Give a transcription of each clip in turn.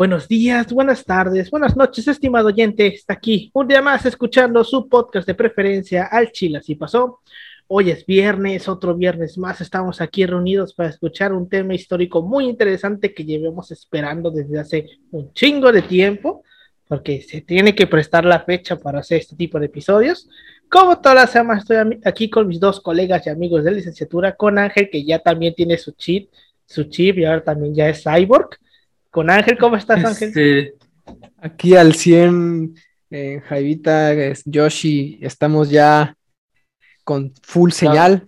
Buenos días, buenas tardes, buenas noches, estimado oyente. Está aquí un día más escuchando su podcast de preferencia al Chile. Así pasó. Hoy es viernes, otro viernes más. Estamos aquí reunidos para escuchar un tema histórico muy interesante que llevamos esperando desde hace un chingo de tiempo, porque se tiene que prestar la fecha para hacer este tipo de episodios. Como todas las semanas, estoy aquí con mis dos colegas y amigos de licenciatura, con Ángel, que ya también tiene su chip, su chip y ahora también ya es cyborg con Ángel. ¿Cómo estás, Ángel? Este, aquí al 100, eh, Jaivita, Yoshi, estamos ya con full señal.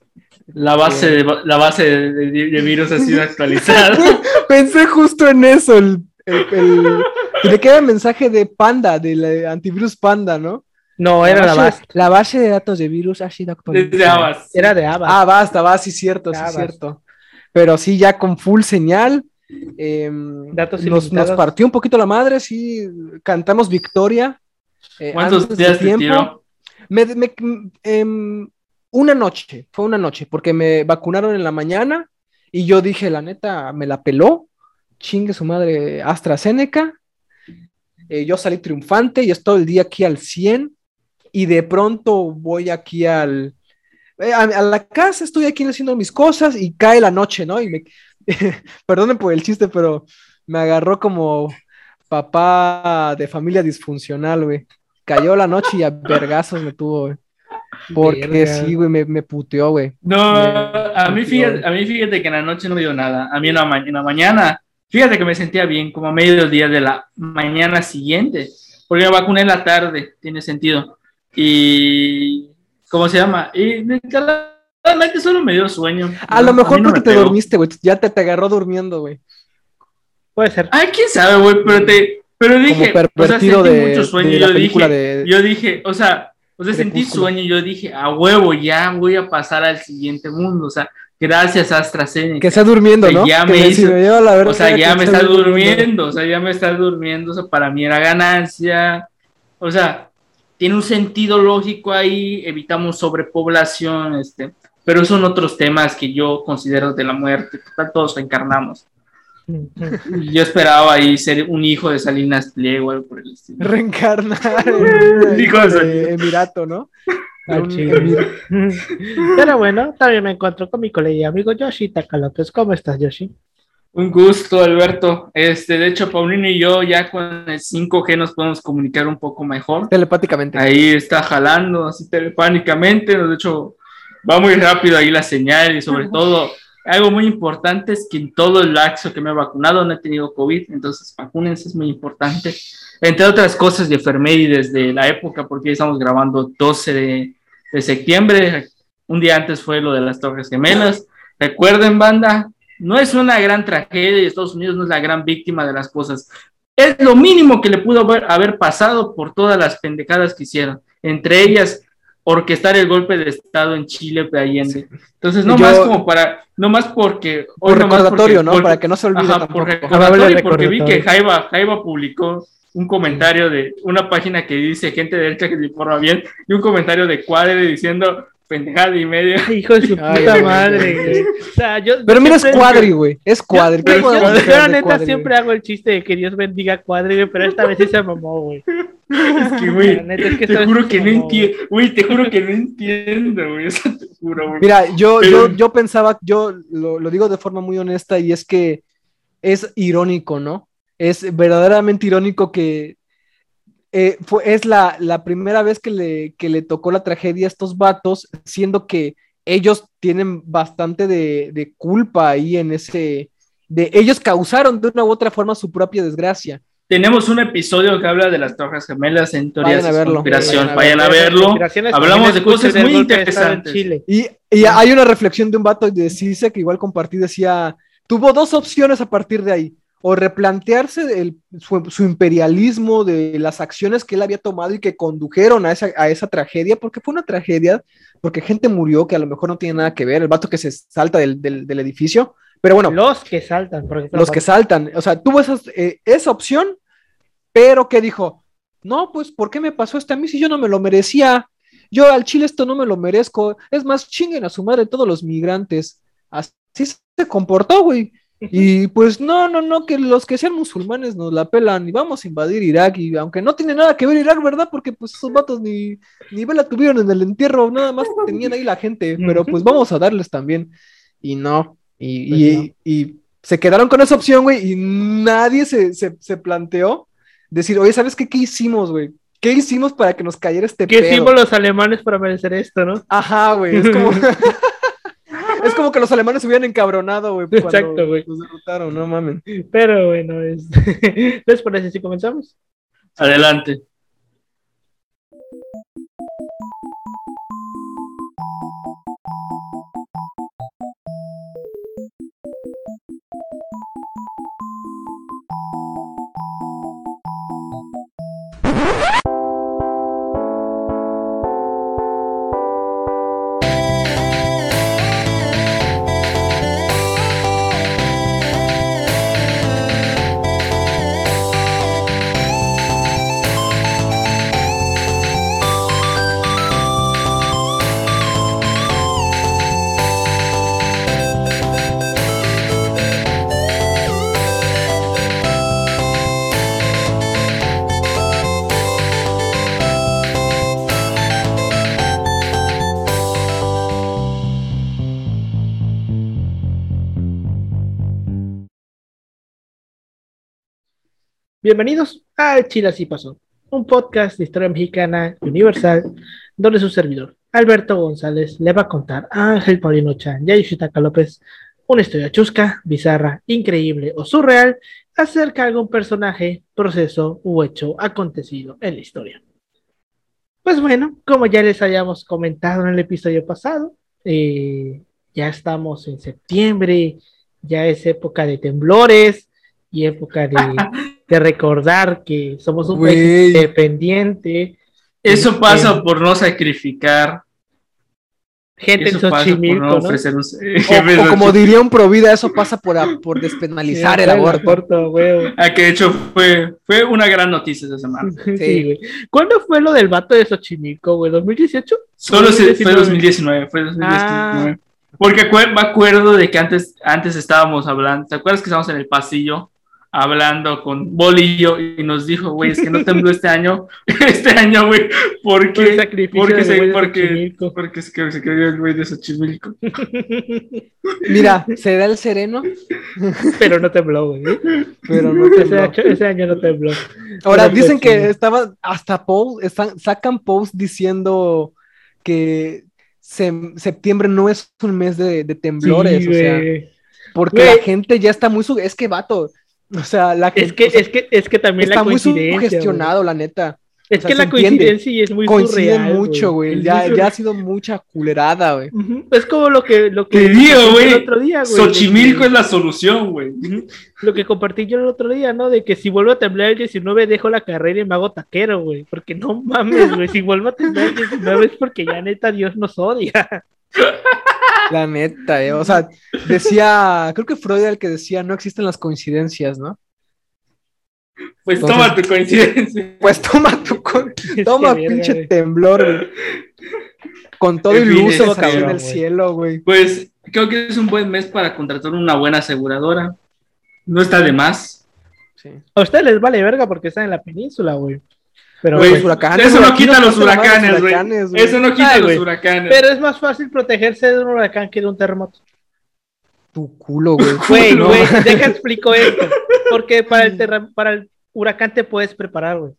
La base, de, la base de, virus ha sido actualizada. Pensé justo en eso, el, el, queda el mensaje de Panda, del antivirus Panda, ¿no? No, era la base, la base. de datos de virus ha sido actualizada. Era de Avast. Ah, basta, basta, sí, cierto, sí, cierto. Pero sí, ya con full señal. Em, nos, partió un poquito la madre, sí, cantamos victoria. Eh, ¿Cuántos días de tiempo? Em, una noche, fue una noche, porque me vacunaron en la mañana y yo dije, la neta, me la peló, chingue su madre AstraZeneca. Eh, yo salí triunfante y estoy el día aquí al 100 y de pronto voy aquí al... Eh, a, a, la casa, estoy aquí haciendo mis cosas y cae la noche, ¿no? Y me, perdonen por el chiste, pero me agarró como papá de familia disfuncional, güey. Cayó la noche y a vergazos me tuvo, güey. Porque sí, güey, me, me puteó, güey. No, a, mí fíjate, a mí fíjate que en la noche no me dio nada. A mí en la, mañana, fíjate que me sentía bien, como a mediodía de la mañana siguiente. Porque me vacuné en la tarde, tiene sentido. Y. ¿Cómo se llama? Y me Realmente solo me dio sueño. A lo mejor porque te dormiste, güey. Ya te, te agarró durmiendo, güey. Puede ser. Ay, quién sabe, güey, pero te. Pero dije, o sea, sentí de, mucho sueño. yo dije, yo dije, o sea, o sea, sentí sueño y yo dije, a huevo, ya voy a pasar al siguiente mundo. O sea, gracias a AstraZeneca. Que está durmiendo, ¿no? Ya me hizo, la o sea, ya me está durmiendo, o sea, ya me está durmiendo, o sea, para mí era ganancia. O sea, tiene un sentido lógico ahí, evitamos sobrepoblación, este pero son otros temas que yo considero de la muerte, todos reencarnamos. Yo esperaba ahí ser un hijo de Salinas Pliego, algo por el estilo. Reencarnar en, hijo de Emirato, ¿no? Pero bueno, también me encuentro con mi colega amigo Yoshi Takalopes. ¿Cómo estás, Yoshi? Un gusto, Alberto. Este, de hecho, Paulino y yo ya con el 5G nos podemos comunicar un poco mejor. Telepáticamente. Ahí está jalando así telepáticamente. De hecho, va muy rápido ahí la señal y sobre todo algo muy importante es que en todo el laxo que me he vacunado no he tenido COVID, entonces vacúnense, es muy importante. Entre otras cosas de enfermedad desde la época, porque estamos grabando 12 de, de septiembre, un día antes fue lo de las Torres Gemelas. Recuerden, banda, no es una gran tragedia y Estados Unidos no es la gran víctima de las cosas. Es lo mínimo que le pudo haber, haber pasado por todas las pendejadas que hicieron. Entre ellas, orquestar el golpe de Estado en Chile de Allende. Entonces, no más como para, no más porque... Por recordatorio, ¿no? para que no se olvide ajá, Por recordatorio, porque vi que Jaiba, Jaiba publicó un comentario de una página que dice gente de derecha que se informa bien y un comentario de Cuadre diciendo pendejada y media. Hijo de su puta madre, Pero mira, es cuadri, güey. Es cuadri. Yo, yo, neta siempre hago el chiste de que Dios bendiga cuadri, güey, pero esta vez sí se mamó, güey. Es que, güey, te juro que no entiendo, güey, te juro que no entiendo, güey, eso te juro, güey. Mira, yo, yo, yo pensaba, yo lo, lo digo de forma muy honesta y es que es irónico, ¿no? Es verdaderamente irónico que eh, fue, es la, primera vez que le, le, tocó la tragedia a estos vatos, siendo que ellos tienen bastante de, culpa ahí en ese, de ellos causaron de una u otra forma su propia desgracia. Tenemos un episodio que habla de las Torres Gemelas en teorías de conspiración. Vayan a verlo. Hablamos de cosas muy interesantes. Y, y, hay una reflexión de un vato de CISE que igual compartí, decía, tuvo dos opciones a partir de ahí o replantearse su, imperialismo, de las acciones que él había tomado y que condujeron a esa, tragedia, porque fue una tragedia, porque gente murió que a lo mejor no tiene nada que ver, el vato que se salta del, edificio, pero bueno. Los que saltan. Los que saltan, o sea, tuvo eh, esa opción, pero que dijo, no, pues, ¿por qué me pasó esto a mí si yo no me lo merecía? Yo al Chile esto no me lo merezco, es más, chinguen a su madre todos los migrantes. Así se comportó, güey Y pues no, no, no, que los que sean musulmanes nos la pelan y vamos a invadir Irak. Y aunque no tiene nada que ver Irak, ¿verdad? Porque pues esos vatos ni, ni vela tuvieron en el entierro, nada más tenían ahí la gente. Pero pues vamos a darles también. Y no. Y, Pues y- no. y se quedaron con esa opción, güey. Y nadie se, se, se planteó decir, oye, ¿sabes qué? ¿Qué hicimos, güey? ¿Qué hicimos para que nos cayera este ¿Qué pedo? hicimos los alemanes para merecer esto, no? Ajá, güey. Es como... es como que los alemanes se hubieran encabronado, güey. Exacto, güey. Los derrotaron, no mames. Pero bueno, este... ¿les parece si comenzamos? Adelante. Bienvenidos a Chile Así Pasó, un podcast de historia mexicana universal, donde su servidor, Alberto González, le va a contar a Ángel Paulino Chan y a Yoshitaka López una historia chusca, bizarra, increíble o surreal acerca de algún personaje, proceso u hecho acontecido en la historia. Pues bueno, como ya les habíamos comentado en el episodio pasado, eh, ya estamos en septiembre, ya es época de temblores y época de, de recordar que somos un país Güey. independiente. Eso Este, pasa por no sacrificar. Gente en Eso por Xochimilco, no ¿no? ofrecer un... O, o como diría un provida, eso pasa por, a- por despenalizar Sí, el aborto. güey. Ah, que de hecho fue, fue una gran noticia esa semana. Sí, güey. ¿Cuándo fue lo del vato de Xochimilco, güey? ¿2018? Solo se- fue 2019. 2019, fue 2019. Porque acuer- me acuerdo de que antes, antes estábamos hablando, ¿te acuerdas que estábamos en el pasillo hablando con Bolillo y nos dijo, güey, es que no tembló este año, este año, güey, porque, porque, del se, porque, porque es que se cayó el güey de Xochimilco. Mira, se da el sereno, Pero no tembló, güey. pero no Ese, tembló. año- ese año no tembló. Ahora Pero, dicen que sí. estaban hasta post, están, sacan post diciendo que se- septiembre no es un mes de, de temblores, Sí, o sea, porque la gente ya está muy su- es que vato, o sea, la gente Es que, o sea, es que, es que también está la muy coincidencia. güey. sugestionado, la neta. Es o sea, que la entiende. coincidencia y es muy Coinciden surreal, mucho, güey. Ya, muy ha sido mucha culerada, güey. Es como lo que, lo que Te digo, güey, el otro día, güey. Xochimilco es la solución, güey. que- Lo que compartí yo el otro día, ¿no? De que si vuelvo a temblar el 19, dejo la carrera y me hago taquero, güey. Porque no mames, güey. Si vuelvo a temblar el 19 es porque ya neta Dios nos odia. La neta, eh. O sea, decía, creo que Freud era el que decía, no existen las coincidencias, ¿no? Pues Entonces- toma tu coincidencia. Pues toma tu, co- Es toma verga, pinche güey. temblor, güey. Con todo luces eso, ahí en el cielo, güey. Pues creo que es un buen mes para contratar una buena aseguradora. No está de más. Sí. A ustedes les vale verga porque están en la península, güey. Pero, pues, huracanes, eso no quita los huracanes, güey. Eso no quita Ay, los güey. huracanes. pero es más fácil protegerse de un huracán que de un terremoto. Tu culo, güey. Güey, No, güey, deja explico esto. Porque para el, terra- para el huracán te puedes preparar, güey.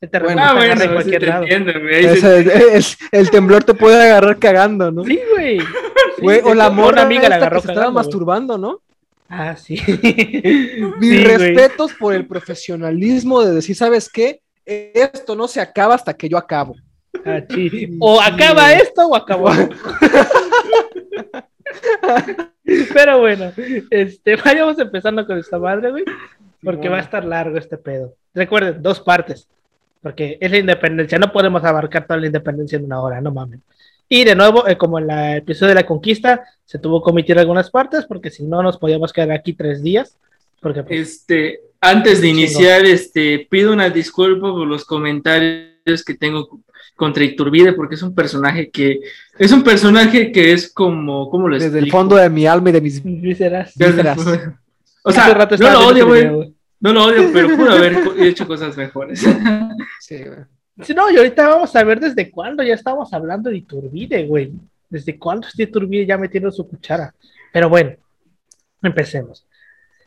El terremoto Bueno, en cualquier te lado. entiendo, es- el temblor te puede agarrar cagando, ¿no? Sí, güey. Sí, o la morra amiga la que agarró se estaba masturbando, ¿no? Ah, sí. Mis Sí, güey. respetos por el profesionalismo de decir, ¿sabes qué? Esto no se acaba hasta que yo acabo. Ah, sí. O acaba esto o acabó. Pero bueno, este, vayamos empezando con esta madre, güey. Porque va a estar largo este pedo. Recuerden, dos partes. Porque es la independencia. No podemos abarcar toda la independencia en una hora, no mames. Y de nuevo, eh, como en el episodio de la conquista, se tuvo que omitir algunas partes porque si no nos podíamos quedar aquí tres días. Porque pues, Este, antes de iniciar, este, pido una disculpa por los comentarios que tengo contra Iturbide porque es un personaje que es un personaje que es como ¿cómo lo Desde el fondo de mi alma y de mis Vísceras. vísceras. O sea, no lo odio, güey. No lo odio, pero pudo haber hecho cosas mejores. Sí, güey. Sí, no, y ahorita vamos a ver desde cuándo ya estamos hablando de Iturbide, güey. ¿Desde cuándo este Iturbide ya metiendo su cuchara? Pero bueno, empecemos.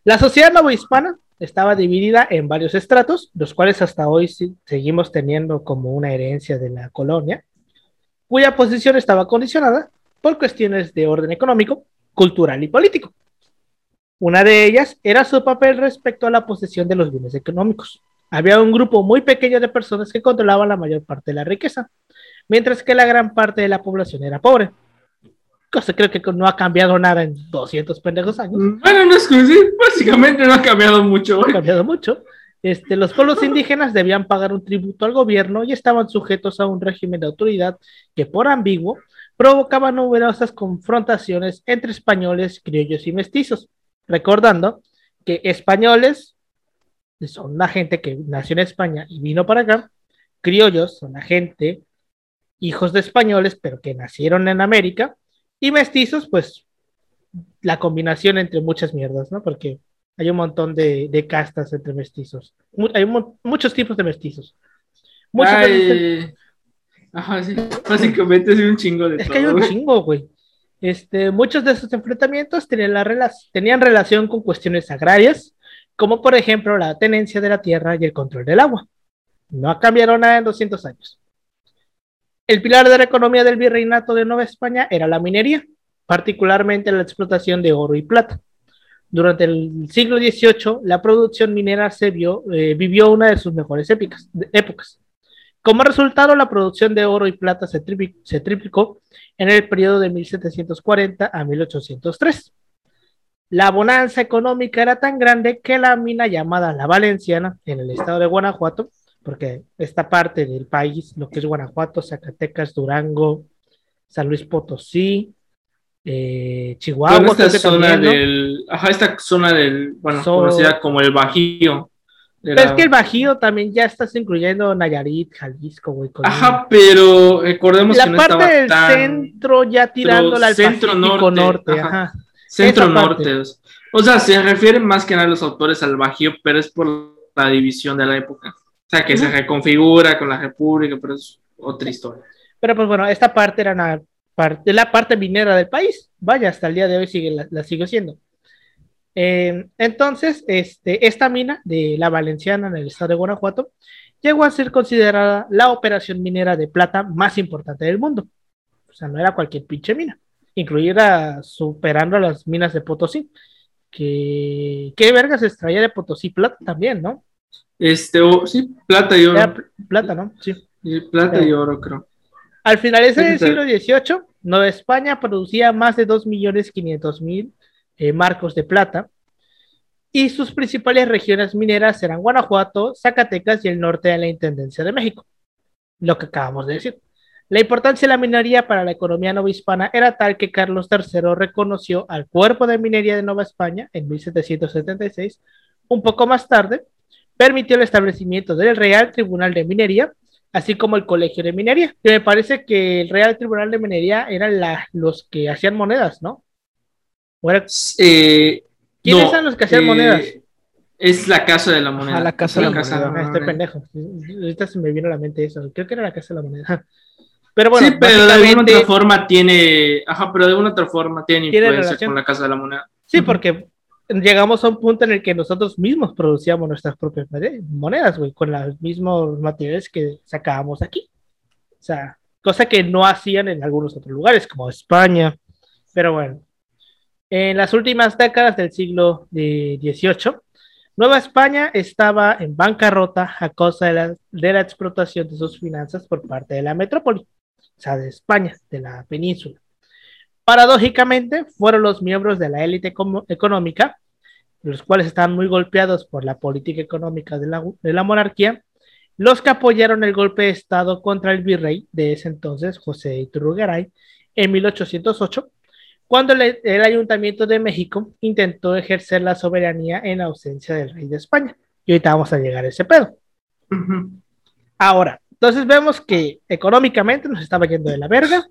La sociedad novohispana estaba dividida en varios estratos, los cuales hasta hoy sí- seguimos teniendo como una herencia de la colonia, cuya posición estaba condicionada por cuestiones de orden económico, cultural y político. Una de ellas era su papel respecto a la posesión de los bienes económicos. Había un grupo muy pequeño de personas que controlaban la mayor parte de la riqueza, mientras que la gran parte de la población era pobre. Cosa creo que no ha cambiado nada en 200 pendejos años. Bueno, no es que sí, básicamente no ha cambiado mucho, No ha cambiado mucho. Este, los pueblos indígenas debían pagar un tributo al gobierno y estaban sujetos a un régimen de autoridad que, por ambiguo, provocaba numerosas confrontaciones entre españoles, criollos y mestizos. Recordando que españoles son la gente que nació en España y vino para acá, criollos son la gente, hijos de españoles, pero que nacieron en América, y mestizos, pues la combinación entre muchas mierdas, ¿no? Porque hay un montón de, de castas entre mestizos. Hay mu- muchos tipos de mestizos. Muchos de Ajá, sí. Básicamente es un chingo de es todo. que hay un chingo, güey. Este, muchos de esos enfrentamientos tenían, la rela- tenían relación con cuestiones agrarias, como por ejemplo la tenencia de la tierra y el control del agua. No cambiaron nada en 200 años. El pilar de la economía del virreinato de Nueva España era la minería, particularmente la explotación de oro y plata. Durante el siglo XVIII, la producción minera se vio, eh, vivió una de sus mejores épicas- épocas. Como resultado, la producción de oro y plata se triplicó en el periodo de 1740 a 1803. La bonanza económica era tan grande que la mina llamada La Valenciana, en el estado de Guanajuato, porque esta parte del país, lo que es Guanajuato, Zacatecas, Durango, San Luis Potosí, eh, Chihuahua, esta zona también, ¿no? del. Ajá, esta zona del. Bueno, So- conocida como el Bajío. Pero es que el Bajío también ya estás incluyendo Nayarit, Jalisco, güey. Ajá, pero recordemos la que no parte estaba del tan. centro ya tirándola al centro Pacífico norte, norte, ajá. ajá. Centro norte. O sea, se refieren más que nada los autores al Bajío, pero es por la división de la época. O sea, que se reconfigura con la República, pero es otra historia. Pero pues bueno, esta parte era una parte, la parte minera del país. Vaya, hasta el día de hoy sigue, la, la sigue siendo. Eh, entonces, este, esta mina de la Valenciana en el estado de Guanajuato llegó a ser considerada la operación minera de plata más importante del mundo. O sea, no era cualquier pinche mina, incluida superando a las minas de Potosí. Que, ¿Qué vergas se extraía de Potosí? Plata también, ¿no? Este, o- sí, plata y oro. Era plata, ¿no? Sí. Y plata y oro, creo. Al finalizar el siglo XVIII, Nueva España producía más de 2.500.000 eh, marcos de plata y sus principales regiones mineras eran Guanajuato, Zacatecas y el norte de la Intendencia de México, lo que acabamos de decir. La importancia de la minería para la economía novohispana era tal que Carlos III reconoció al Cuerpo de Minería de Nueva España en 1776. Un poco más tarde, permitió el establecimiento del Real Tribunal de Minería, así como el Colegio de Minería. Que me parece que el Real Tribunal de Minería eran la- los que hacían monedas, ¿no? ¿O era- Eh, ¿Quiénes no, eran los que hacían eh, monedas? Es la casa de la moneda. Ajá, la Casa de la Casa Moneda. Ah, este pendejo. Ahorita se me vino a la mente eso. Creo que era la Casa de la Moneda. Pero bueno, sí, pero de alguna otra forma tiene, ajá, pero de alguna otra forma tiene Tiene influencia relación. con la casa de la moneda. Sí, porque llegamos a un punto en el que nosotros mismos producíamos nuestras propias mone- monedas, güey, con los mismos materiales que sacábamos aquí. O sea, cosa que no hacían en algunos otros lugares, como España. Pero bueno, en las últimas décadas del siglo XVIII, Nueva España estaba en bancarrota a causa de la, de la explotación de sus finanzas por parte de la metrópoli, o sea, de España, de la península. Paradójicamente, fueron los miembros de la élite económica, los cuales estaban muy golpeados por la política económica de la, de la monarquía, los que apoyaron el golpe de Estado contra el virrey de ese entonces, José Iturrugaray, en 1808, cuando el, el Ayuntamiento de México intentó ejercer la soberanía en ausencia del rey de España. Y ahorita vamos a llegar a ese pedo. Ahora, Entonces vemos que económicamente nos estaba yendo de la verga,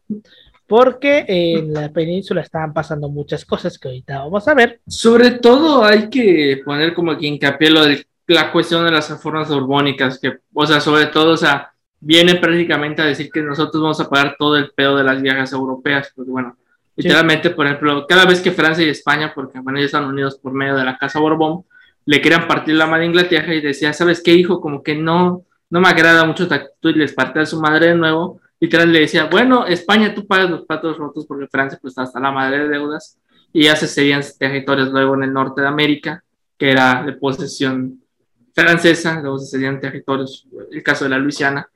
porque en la península estaban pasando muchas cosas que ahorita vamos a ver. Sobre todo hay que poner como que hincapié lo de la cuestión de las reformas borbónicas, que, o sea, sobre todo, o sea, viene prácticamente a decir que nosotros vamos a pagar todo el pedo de las viajes europeas, porque bueno, literalmente, por ejemplo, cada vez que Francia y España, porque bueno, ellos están unidos por medio de la Casa Borbón, le querían partir la madre a Inglaterra y decía, ¿sabes qué, hijo? Como que no, no me agrada mucho tu actitud y les parte a su madre de nuevo. Literal le decía, bueno, España, tú pagas los platos rotos porque Francia pues está hasta la madre de deudas y ya se cedían territorios luego en el norte de América, que era de posesión francesa, luego se cedían territorios, el caso de la Luisiana.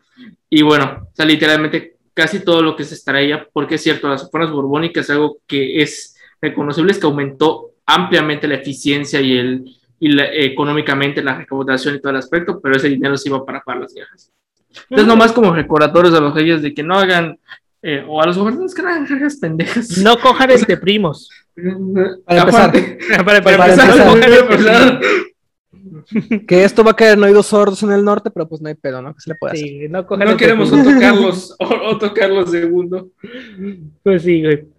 Y bueno, o sea, literalmente casi todo lo que se extraía, porque es cierto, las reformas borbónicas algo que es reconocible, es que aumentó ampliamente la eficiencia y el, y económicamente la recaudación y todo el aspecto, pero ese dinero se iba para pagar las viejas. Entonces, nomás como recordatorios a los reyes de que no hagan, eh, o a los gobernantes que no hagan cargas pendejas. No cojan este primos. Para empezar. para, para empezar, Que esto va a caer en oídos sordos en el norte, pero pues no hay pedo, ¿no? ¿Qué se le puede hacer? sí, no cojan No este queremos. Otto Carlos, Otto Carlos II. Pues sí, güey.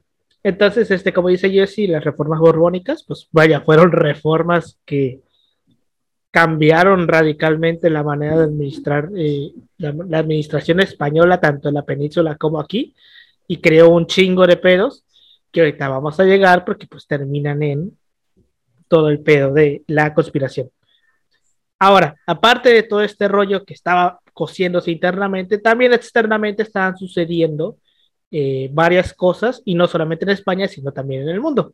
Entonces, este, como dice Jesse, las reformas borbónicas, pues vaya, fueron reformas que cambiaron radicalmente la manera de administrar eh, la, la administración española, tanto en la península como aquí, y creó un chingo de pedos que ahorita vamos a llegar porque pues terminan en todo el pedo de la conspiración. Ahora, aparte de todo este rollo que estaba cosiéndose internamente, también externamente estaban sucediendo eh, varias cosas, y no solamente en España, sino también en el mundo.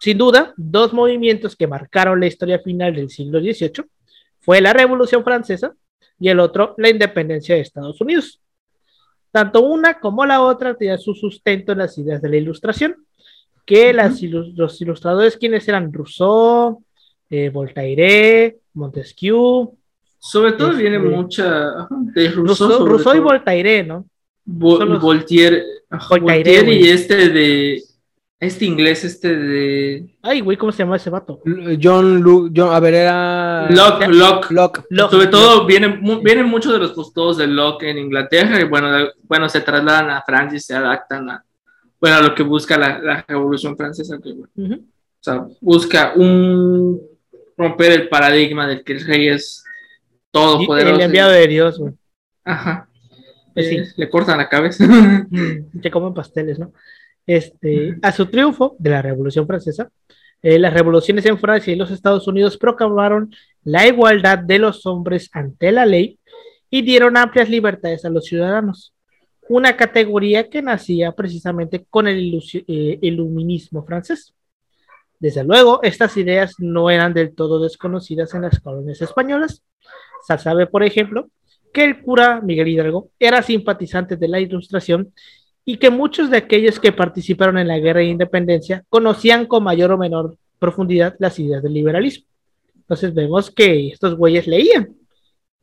Sin duda, dos movimientos que marcaron la historia final del siglo XVIII fue la Revolución Francesa y el otro, la independencia de Estados Unidos. Tanto una como la otra tenían su sustento en las ideas de la Ilustración, que las ilu- los ilustradores quienes eran Rousseau, eh, Voltaire, Montesquieu, Sobre todo Este- viene mucha de Rousseau, Rousseau, Rousseau y. Voltaire, ¿no? Vo- son los- Voltaire, y este de este inglés, este de Ay, güey, ¿cómo se llama ese vato? John, Lu John, a ver, era. Locke, Locke. Locke. Locke. Sobre todo vienen, vienen muchos de los postulados de Locke en Inglaterra y bueno, bueno, se trasladan a Francia y se adaptan a, bueno, a lo que busca la, la Revolución Francesa, que bueno, Ujú. o sea, busca un romper el paradigma del que el rey es todopoderoso. el enviado de Dios, güey. Ajá. Pues sí. Eh, le cortan la cabeza. Que comen pasteles, ¿no? Este, a su triunfo de la Revolución Francesa, eh, las revoluciones en Francia y los Estados Unidos proclamaron la igualdad de los hombres ante la ley y dieron amplias libertades a los ciudadanos, una categoría que nacía precisamente con el eh, iluminismo francés. Desde luego, estas ideas no eran del todo desconocidas en las colonias españolas. Se sabe, por ejemplo, que el cura Miguel Hidalgo era simpatizante de la Ilustración y que muchos de aquellos que participaron en la guerra de independencia conocían con mayor o menor profundidad las ideas del liberalismo. Entonces vemos que estos güeyes leían.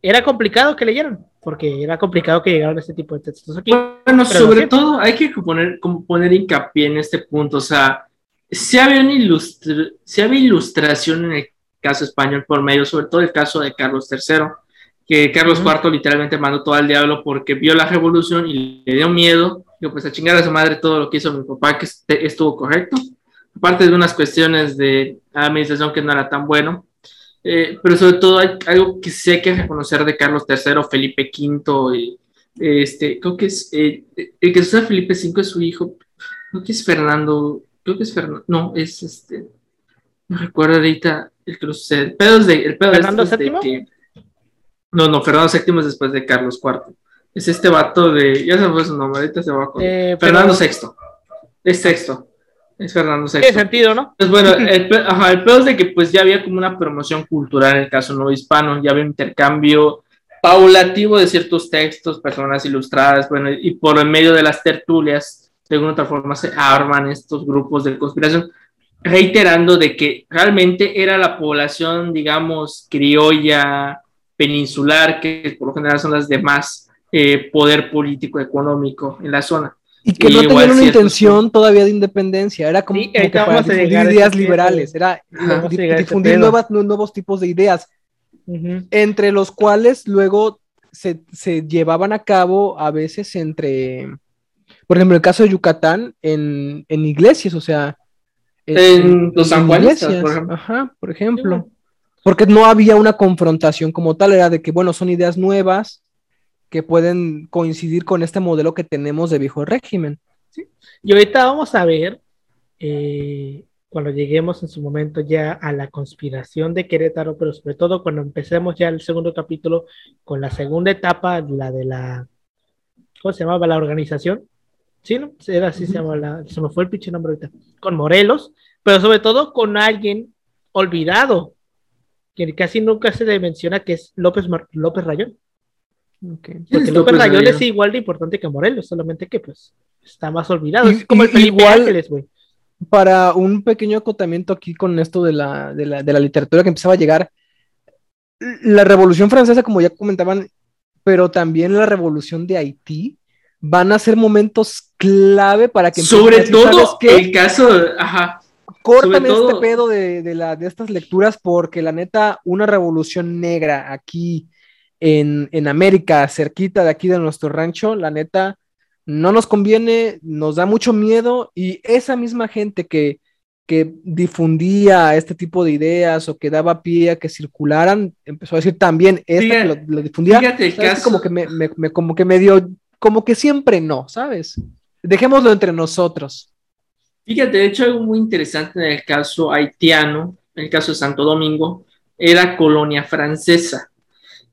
Era complicado que leyeran, porque era complicado que llegaran a este tipo de textos aquí. Bueno, sobre todo hay que poner, como poner hincapié en este punto, o sea, si había, ilustra- sí había ilustración en el caso español por medio, sobre todo el caso de Carlos III, que Carlos. IV literalmente mandó todo al diablo porque vio la revolución y le dio miedo, digo, pues a chingar a su madre todo lo que hizo mi papá, que este- estuvo correcto, aparte de unas cuestiones de administración que no era tan bueno, eh, pero sobre todo hay algo que hay que reconocer de Carlos III, Felipe V y este, creo que es eh, el que usa Felipe V es su hijo, creo que es Fernando, creo que es Fernando, no, es este, no recuerdo ahorita el que lo sucede, el pedo es de, el pedo ¿Fernando es de VII? que, no, no, Fernando VII es después de Carlos IV, es este vato de, ya se me fue su nombre, ahorita se va a Eh, pero Fernando VI, es sexto, es Fernando VI. Tiene sentido, ¿no? Pues bueno, el, ajá, el peor es de que pues ya había como una promoción cultural en el caso no hispano, ya había un intercambio paulativo de ciertos textos, personas ilustradas, bueno, y por el medio de las tertulias, de alguna otra forma se arman estos grupos de conspiración, reiterando de que realmente era la población, digamos, criolla, peninsular, que por lo general son las de más eh, poder político económico en la zona. Y que Y no igual tenían una intención todavía de independencia, era como, Sí, como ahorita que para difundir ideas liberales, era Ajá. Difundir nuevas, nu- nuevos tipos de ideas, entre los cuales luego se, se llevaban a cabo a veces entre, por ejemplo, el caso de Yucatán, en, en iglesias, o sea, En los sanjuanistas, iglesias, por ejemplo. Ajá, por ejemplo. Porque no había una confrontación como tal, era de que, bueno, son ideas nuevas que pueden coincidir con este modelo que tenemos de viejo régimen. Y ahorita vamos a ver, eh, cuando lleguemos en su momento ya a la conspiración de Querétaro, pero sobre todo cuando empecemos ya el segundo capítulo con la segunda etapa, la de la, ¿cómo se llamaba? La organización. Sí, ¿no? Era así, se llama la, se me fue el pinche nombre ahorita. Con Morelos, pero sobre todo con alguien olvidado, que casi nunca se le menciona que es López, Mar- López Rayón. Porque López López Rayón Rayón? es igual de importante que Morelos, solamente que pues está más olvidado. Y- es como el Felipe igual- Ángeles, güey. Para un pequeño acotamiento aquí con esto de la, de la, de la literatura que empezaba a llegar, la Revolución Francesa, como ya comentaban, pero también la Revolución de Haití, van a ser momentos clave para que Sobre decir, ¿sabes todo el caso, ajá, Córtame todo- este pedo de, de la, de estas lecturas porque la neta, una revolución negra aquí en, en América, cerquita de aquí de nuestro rancho, la neta, no nos conviene, nos da mucho miedo y esa misma gente que, que difundía este tipo de ideas o que daba pie a que circularan, empezó a decir también, esta que lo, lo difundía, fíjate el caso. como que me, me- me- como que medio, como que siempre no, ¿sabes? Dejémoslo entre nosotros. Fíjate, de hecho, algo muy interesante en el caso haitiano, en el caso de Santo Domingo, era colonia francesa.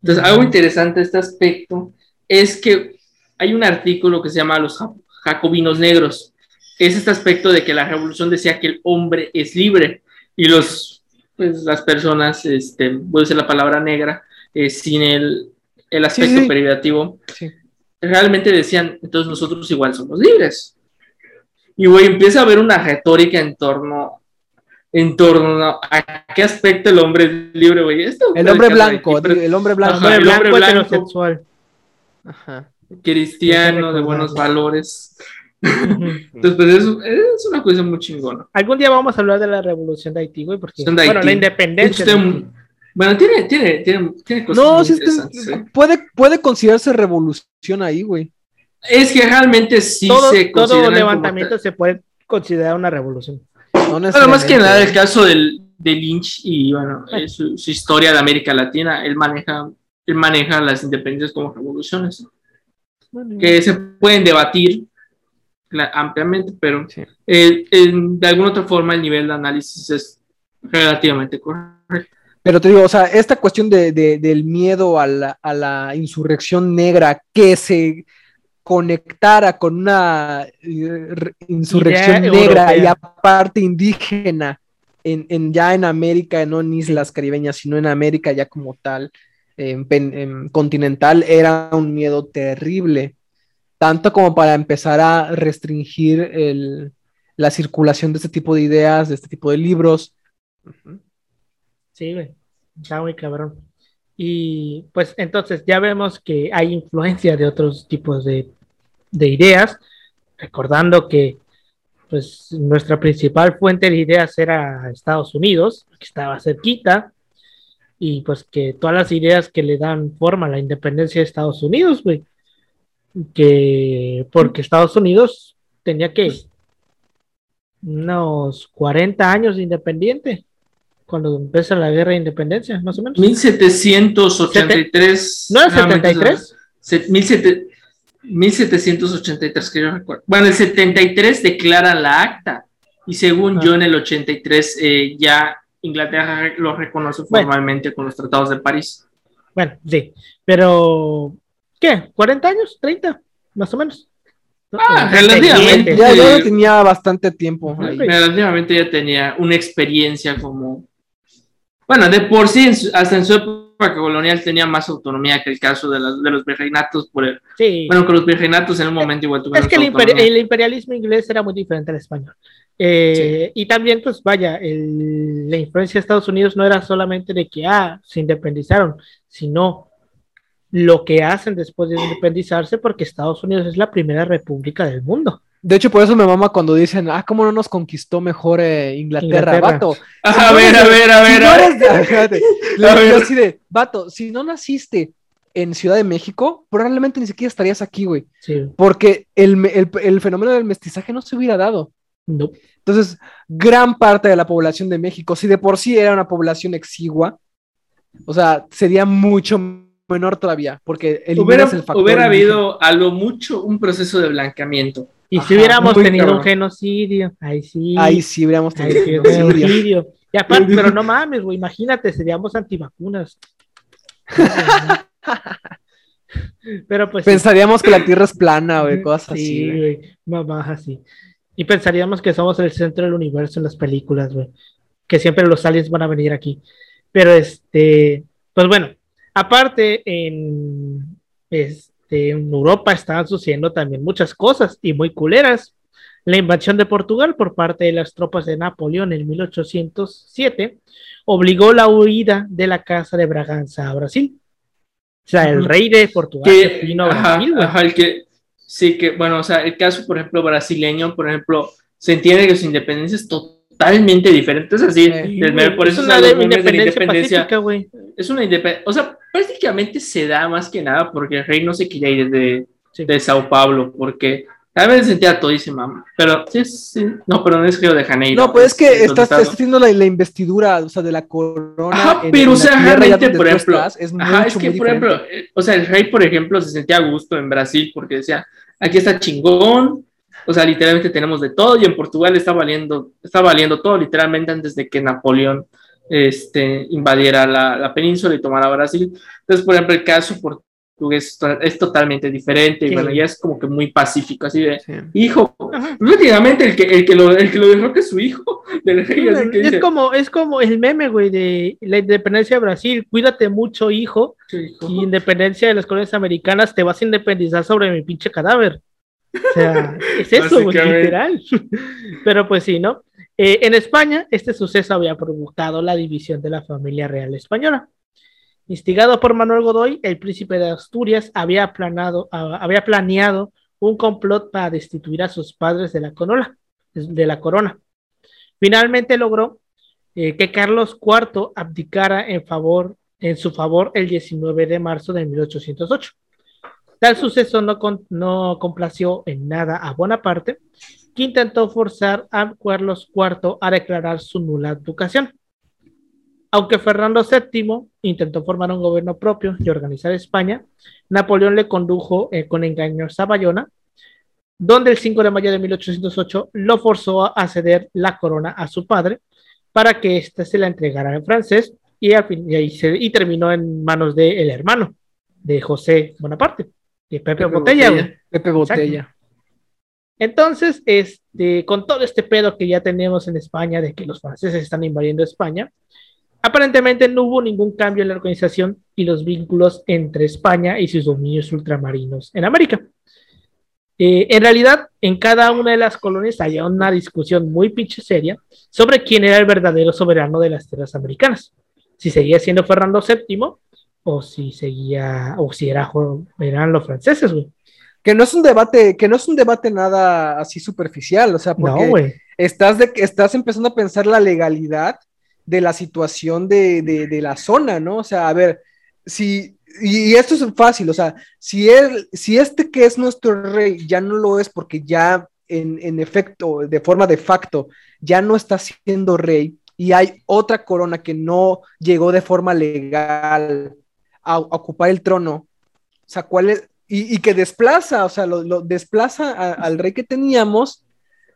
Entonces, algo interesante de este aspecto es que hay un artículo que se llama Los Ja- Jacobinos Negros. Es este aspecto de que la revolución decía que el hombre es libre y los, pues, las personas, este, voy a usar la palabra negra, eh, sin el, el aspecto sí. Sí. realmente decían, entonces nosotros igual somos libres. Y güey, empieza a haber una retórica en torno, en torno a qué aspecto el hombre es libre, güey. Esto El hombre blanco, aquí, pero el hombre blanco. Ajá, el blanco, hombre blanco. heterosexual. Ajá. cristiano, de buenos valores. Entonces, pues es, es una cosa muy chingona. Algún día vamos a hablar de la revolución de Haití, güey, porque, bueno, Haití. la independencia. Este, bueno, tiene, tiene, tiene, tiene cosas No, muy ¿eh? puede, puede considerarse revolución ahí, güey. Es que realmente sí todo, se todo consideran como levantamiento se puede considerar una revolución. No Bueno, más que nada el caso del, de Lynch y bueno, eh, su, su historia de América Latina, él maneja, él maneja las independencias como revoluciones, que se pueden debatir ampliamente, pero Sí. eh, en- de alguna otra forma el nivel de análisis es relativamente correcto. Pero te digo, o sea, esta cuestión de, de- del miedo a la, a la insurrección negra que se conectara con una eh, re- insurrección Idea negra y europea. aparte indígena en, en- ya en América, no en islas caribeñas, sino en América ya como tal, en continental, era un miedo terrible, tanto como para empezar a restringir el- la circulación de este tipo de ideas, de este tipo de libros. Sí, güey. Está muy cabrón. Y pues entonces ya vemos que hay influencia de otros tipos de, de ideas, recordando que pues nuestra principal fuente de ideas era Estados Unidos, que estaba cerquita, y pues que todas las ideas que le dan forma a la independencia de Estados Unidos, güey, que porque Estados Unidos tenía que unos 40 años de independiente cuando empieza la guerra de independencia, más o menos. 1783. ¿No era realmente 73? se- 17 1783, que yo recuerdo. Bueno, el 73 declaran la acta y según Ah. yo en el 83 eh, ya Inglaterra lo reconoce Bueno. formalmente con los tratados de París. Bueno, sí, pero ¿qué? ¿40 años? ¿30? Más o menos. ¿No? Ah, 37. relativamente. Ya, ya Sí. tenía bastante tiempo ahí. Relativamente ya tenía una experiencia como... Bueno, de por sí, hasta en su época colonial tenía más autonomía que el caso de, las- de los virreinatos. Por el, Sí. bueno, que los virreinatos en un momento igual tuvieron es que el, imper- el imperialismo inglés era muy diferente al español. Eh, Y también, pues vaya, el- la influencia de Estados Unidos no era solamente de que, ah, se independizaron, sino lo que hacen después de independizarse, porque Estados Unidos es la primera república del mundo. De hecho, por eso me mama cuando dicen, ah, ¿cómo no nos conquistó mejor eh, Inglaterra, Inglaterra. vato? a ver, a ver, a Si ver, no a ver. eres de- espérate, A le- ver. yo así de, vato, si no naciste en Ciudad de México, probablemente ni siquiera estarías aquí, güey. Sí. Porque el, el- el fenómeno del mestizaje no se hubiera dado. No. Entonces, gran parte de la población de México, si de por sí era una población exigua, o sea, sería mucho menor todavía, porque Hubiera, eliminas el factor hubiera habido a lo mucho un proceso de blanqueamiento. Y Ajá, si hubiéramos tenido un genocidio, ahí sí. Ahí sí hubiéramos tenido sí, un genocidio. genocidio. Y aparte, pero no mames, güey, imagínate, seríamos antivacunas. Pero pues sí. Pensaríamos que la Tierra es plana, güey, cosas así. Sí, güey. mamás así. Y pensaríamos que somos el centro del universo en las películas, güey. Que siempre los aliens van a venir aquí. Pero este, pues bueno, aparte en, este, en Europa estaban sucediendo también muchas cosas y muy culeras. La invasión de Portugal por parte de las tropas de Napoleón en 1807 obligó la huida de la casa de Braganza a Brasil. O sea, el rey de Portugal que, vino a ajá, Brasil, güey. ajá, el que, sí, que, bueno, o sea, el caso, por ejemplo, brasileño, por ejemplo, se entiende que su independencia es totalmente diferente, es así, Sí, por es eso una son los de- independencia independencia, pacífica, es una independencia, o sea, prácticamente se da más que nada porque el rey no se quería ir de, Sí. de Sao Paulo, porque a veces sentía todísima, pero sí, sí, no, pero no es Río de Janeiro. No, pues es que estás, está- estás haciendo la, la investidura, o sea, de la corona. Ajá, en- pero en o sea, realmente, por ejemplo, estás, es Ajá, es que, por diferente. ejemplo, eh, o sea, el rey, por ejemplo, se sentía a gusto en Brasil porque decía, aquí está chingón, o sea, literalmente tenemos de todo, y en Portugal está valiendo, está valiendo todo, literalmente antes de que Napoleón este, invadiera la, la península y tomara Brasil. Entonces, por ejemplo, el caso portugués es to- es totalmente diferente, y Sí. bueno, ya es como que muy pacífico, así de, Sí. hijo, Ajá. prácticamente el que, el que lo, el que lo derroca es su hijo del rey, así que Es dice, como, es como el meme, güey, de la independencia de Brasil. Cuídate mucho, hijo. "Su hijo". Y independencia de las colonias americanas, te vas a independizar sobre mi pinche cadáver. O sea, es eso, literal. Pero pues sí, ¿no? Eh, en España, este suceso había provocado la división de la familia real española. Instigado por Manuel Godoy, el príncipe de Asturias había, planado, había planeado un complot para destituir a sus padres de la corona. De la corona. Finalmente logró eh, que Carlos IV abdicara en, favor, en su favor el 19 de marzo de 1808. Tal suceso no, complació en nada a Bonaparte, que intentó forzar a Carlos IV a declarar su nula educación. Aunque Fernando VII intentó formar un gobierno propio y organizar España, Napoleón le condujo eh, con engaños a Bayona, donde el 5 de mayo de 1808 lo forzó a ceder la corona a su padre para que éste se la entregara en francés y, terminó en manos del hermano de José Bonaparte, de Pepe, Pepe Botella. Pepe Botella. Entonces, este, con todo este pedo que ya tenemos en España de que los franceses están invadiendo España, aparentemente no hubo ningún cambio en la organización y los vínculos entre España y sus dominios ultramarinos en América. Eh, en realidad, en cada una de las colonias había una discusión muy pinche seria sobre quién era el verdadero soberano de las tierras americanas. Si seguía siendo Fernando VII o si seguía, o si era, eran los franceses, güey. Que no es un debate, que no es un debate nada así superficial, o sea, porque No, güey. estás, de, estás empezando a pensar la legalidad de la situación de, de, de la zona, ¿no? O sea, a ver, si, y, y esto es fácil, o sea, si, él, si este que es nuestro rey ya no lo es porque ya en, en efecto, de forma de facto, ya no está siendo rey y hay otra corona que no llegó de forma legal a, ocupar el trono, o sea, ¿cuál es? Y, y que desplaza, o sea, lo, lo desplaza a, al rey que teníamos,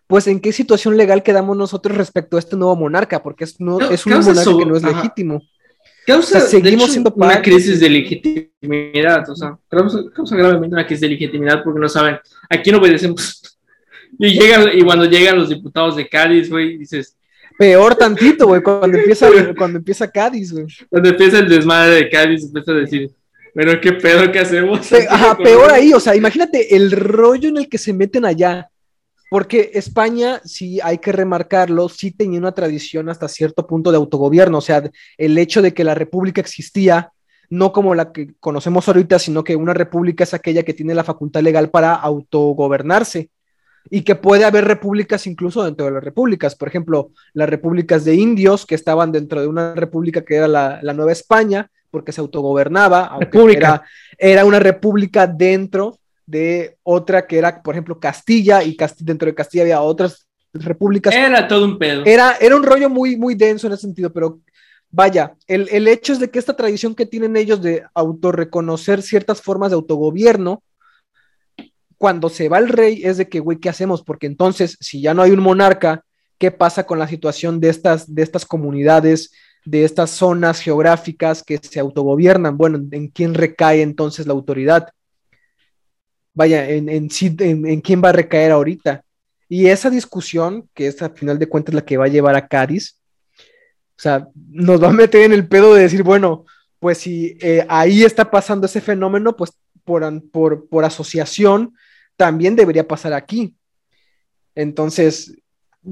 pues en qué situación legal quedamos nosotros respecto a este nuevo monarca, porque es, no, No, es un monarca su- que no es ajá. legítimo. Causa, O sea, seguimos hecho, siendo una crisis de legitimidad, o sea, causa, causa gravemente una crisis de legitimidad porque no saben a quién obedecemos. Y, llegan, y cuando llegan los diputados de Cádiz, güey, dices, Peor tantito, güey, cuando empieza, cuando empieza Cádiz, güey. cuando empieza el desmadre de Cádiz, empieza a decir, bueno, ¿qué pedo que hacemos? Pe- ajá, peor ahí, o sea, imagínate el rollo en el que se meten allá. Porque España, sí hay que remarcarlo, sí tenía una tradición hasta cierto punto de autogobierno, o sea, el hecho de que la república existía, no como la que conocemos ahorita, sino que una república es aquella que tiene la facultad legal para autogobernarse y que puede haber repúblicas incluso dentro de las repúblicas. Por ejemplo, las repúblicas de indios que estaban dentro de una república que era la, la Nueva España, porque se autogobernaba, aunque. Era, era una república dentro de otra que era, por ejemplo, Castilla, y Casti- dentro de Castilla había otras repúblicas. Era todo un pedo. Era, era un rollo muy, muy denso en ese sentido, pero vaya, el, el hecho es de que esta tradición que tienen ellos de autorreconocer ciertas formas de autogobierno, cuando se va el rey, es de que, güey, ¿qué hacemos? Porque entonces, si ya no hay un monarca, ¿qué pasa con la situación de estas, de estas comunidades, de estas zonas geográficas que se autogobiernan? Bueno, ¿en quién recae entonces la autoridad? Vaya, en, en, en- quién va a recaer ahorita. Y esa discusión, que es a final de cuentas la que va a llevar a Cádiz, o sea, nos va a meter en el pedo de decir, bueno, pues si eh, ahí está pasando ese fenómeno, pues por, por, por asociación también debería pasar aquí. Entonces,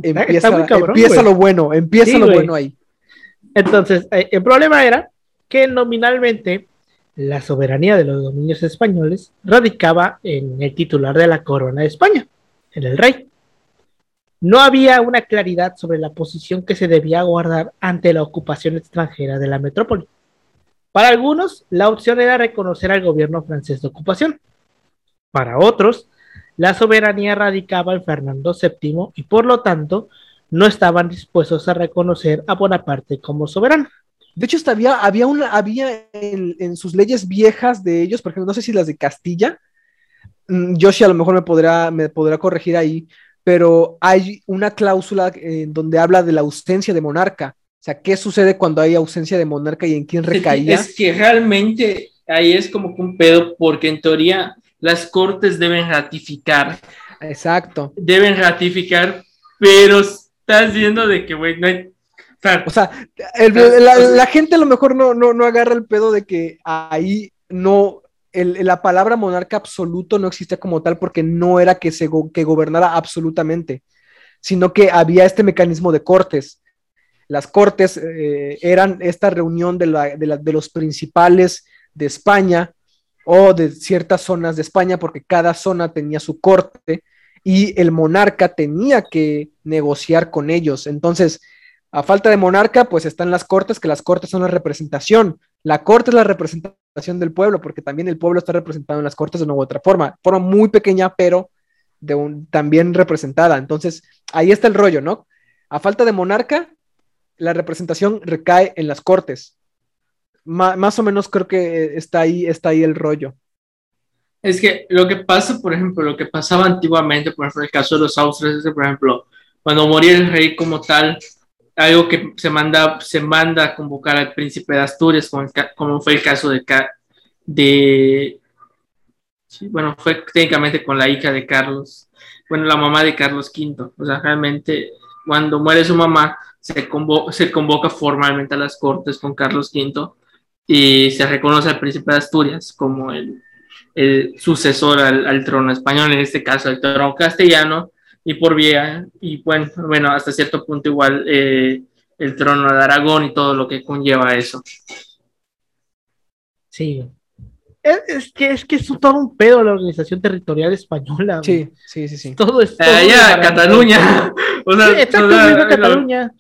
empieza, cabrón, empieza lo bueno, empieza Sí, lo bueno ahí. Entonces, eh, el problema era que nominalmente la soberanía de los dominios españoles radicaba en el titular de la corona de España, en el rey. No había una claridad sobre la posición que se debía guardar ante la ocupación extranjera de la metrópoli. Para algunos, la opción era reconocer al gobierno francés de ocupación. Para otros, la soberanía radicaba en Fernando VII y por lo tanto no estaban dispuestos a reconocer a Bonaparte como soberano. De hecho, hasta había, había, una, había en, en sus leyes viejas de ellos, por ejemplo, no sé si las de Castilla, mm, Yoshi a lo mejor me podrá, me podrá corregir ahí, pero hay una cláusula en donde habla de la ausencia de monarca. O sea, ¿qué sucede cuando hay ausencia de monarca y en quién recaía? Es que realmente ahí es como que un pedo, porque en teoría las cortes deben ratificar, Exacto. deben ratificar, pero estás viendo de que, güey, no hay. o sea, O sea, el- la, la gente a lo mejor no, no, no agarra el pedo de que ahí no, el- la palabra monarca absoluto no existía como tal porque no era que, se go- que gobernara absolutamente, sino que había este mecanismo de cortes. Las cortes eh, eran esta reunión de, la- de la- de los principales de España o de ciertas zonas de España, porque cada zona tenía su corte y el monarca tenía que negociar con ellos. Entonces, a falta de monarca, pues están las cortes, que las cortes son la representación. La corte es la representación del pueblo, porque también el pueblo está representado en las cortes de una u otra forma, forma muy pequeña, pero de un, también representada. Entonces, ahí está el rollo, ¿no? A falta de monarca, la representación recae en las cortes. Más o menos creo que está ahí, está ahí el rollo. Es que lo que pasa, por ejemplo, lo que pasaba antiguamente, por ejemplo, el caso de los austrias, por ejemplo, cuando moría el rey como tal, algo que se manda, se manda a convocar al príncipe de Asturias, como, como fue el caso de, de bueno, fue técnicamente con la hija de Carlos, bueno, la mamá de Carlos V, o sea, realmente cuando muere su mamá, se, convo- se convoca formalmente a las cortes con Carlos V y se reconoce al príncipe de Asturias como el el sucesor al, al, trono español, en este caso el trono castellano, y por vía, y bueno, bueno hasta cierto punto igual eh, el trono de Aragón y todo lo que conlleva eso. Sí. Es, es que, es que es todo un pedo la organización territorial española. Sí, sí, sí, sí. Todo es. Todo Allá, es Cataluña. o sea, sí, exacto, o sea, Cataluña.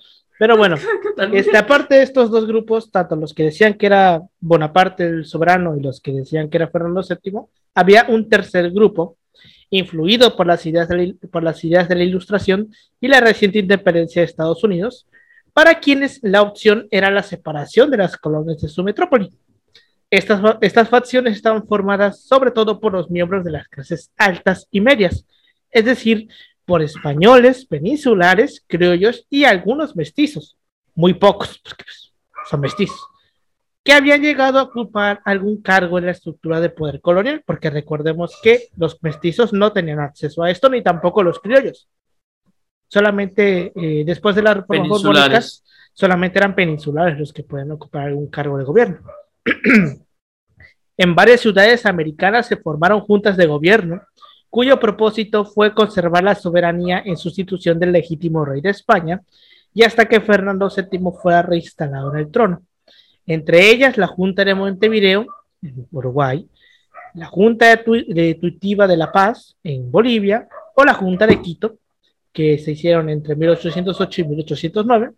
Pero bueno, este, aparte de estos dos grupos, tanto los que decían que era Bonaparte el soberano y los que decían que era Fernando VII, había un tercer grupo influido por las ideas de la, por las ideas de la Ilustración y la reciente independencia de Estados Unidos, para quienes la opción era la separación de las colonias de su metrópoli. Estas, estas facciones estaban formadas sobre todo por los miembros de las clases altas y medias, es decir, por españoles, peninsulares, criollos y algunos mestizos, muy pocos, porque pues, son mestizos, que habían llegado a ocupar algún cargo en la estructura de poder colonial, porque recordemos que los mestizos no tenían acceso a esto, ni tampoco los criollos. Solamente eh, después de la reforma borbónica, solamente eran peninsulares los que pueden ocupar algún cargo de gobierno. en varias ciudades americanas se formaron juntas de gobierno cuyo propósito fue conservar la soberanía en sustitución del legítimo rey de España y hasta que Fernando VII fuera reinstalado en el trono. Entre ellas la Junta de Montevideo, en Uruguay, la Junta de, tu de Tuitiva de La Paz, en Bolivia, o la Junta de Quito, que se hicieron entre 1808 y 1809.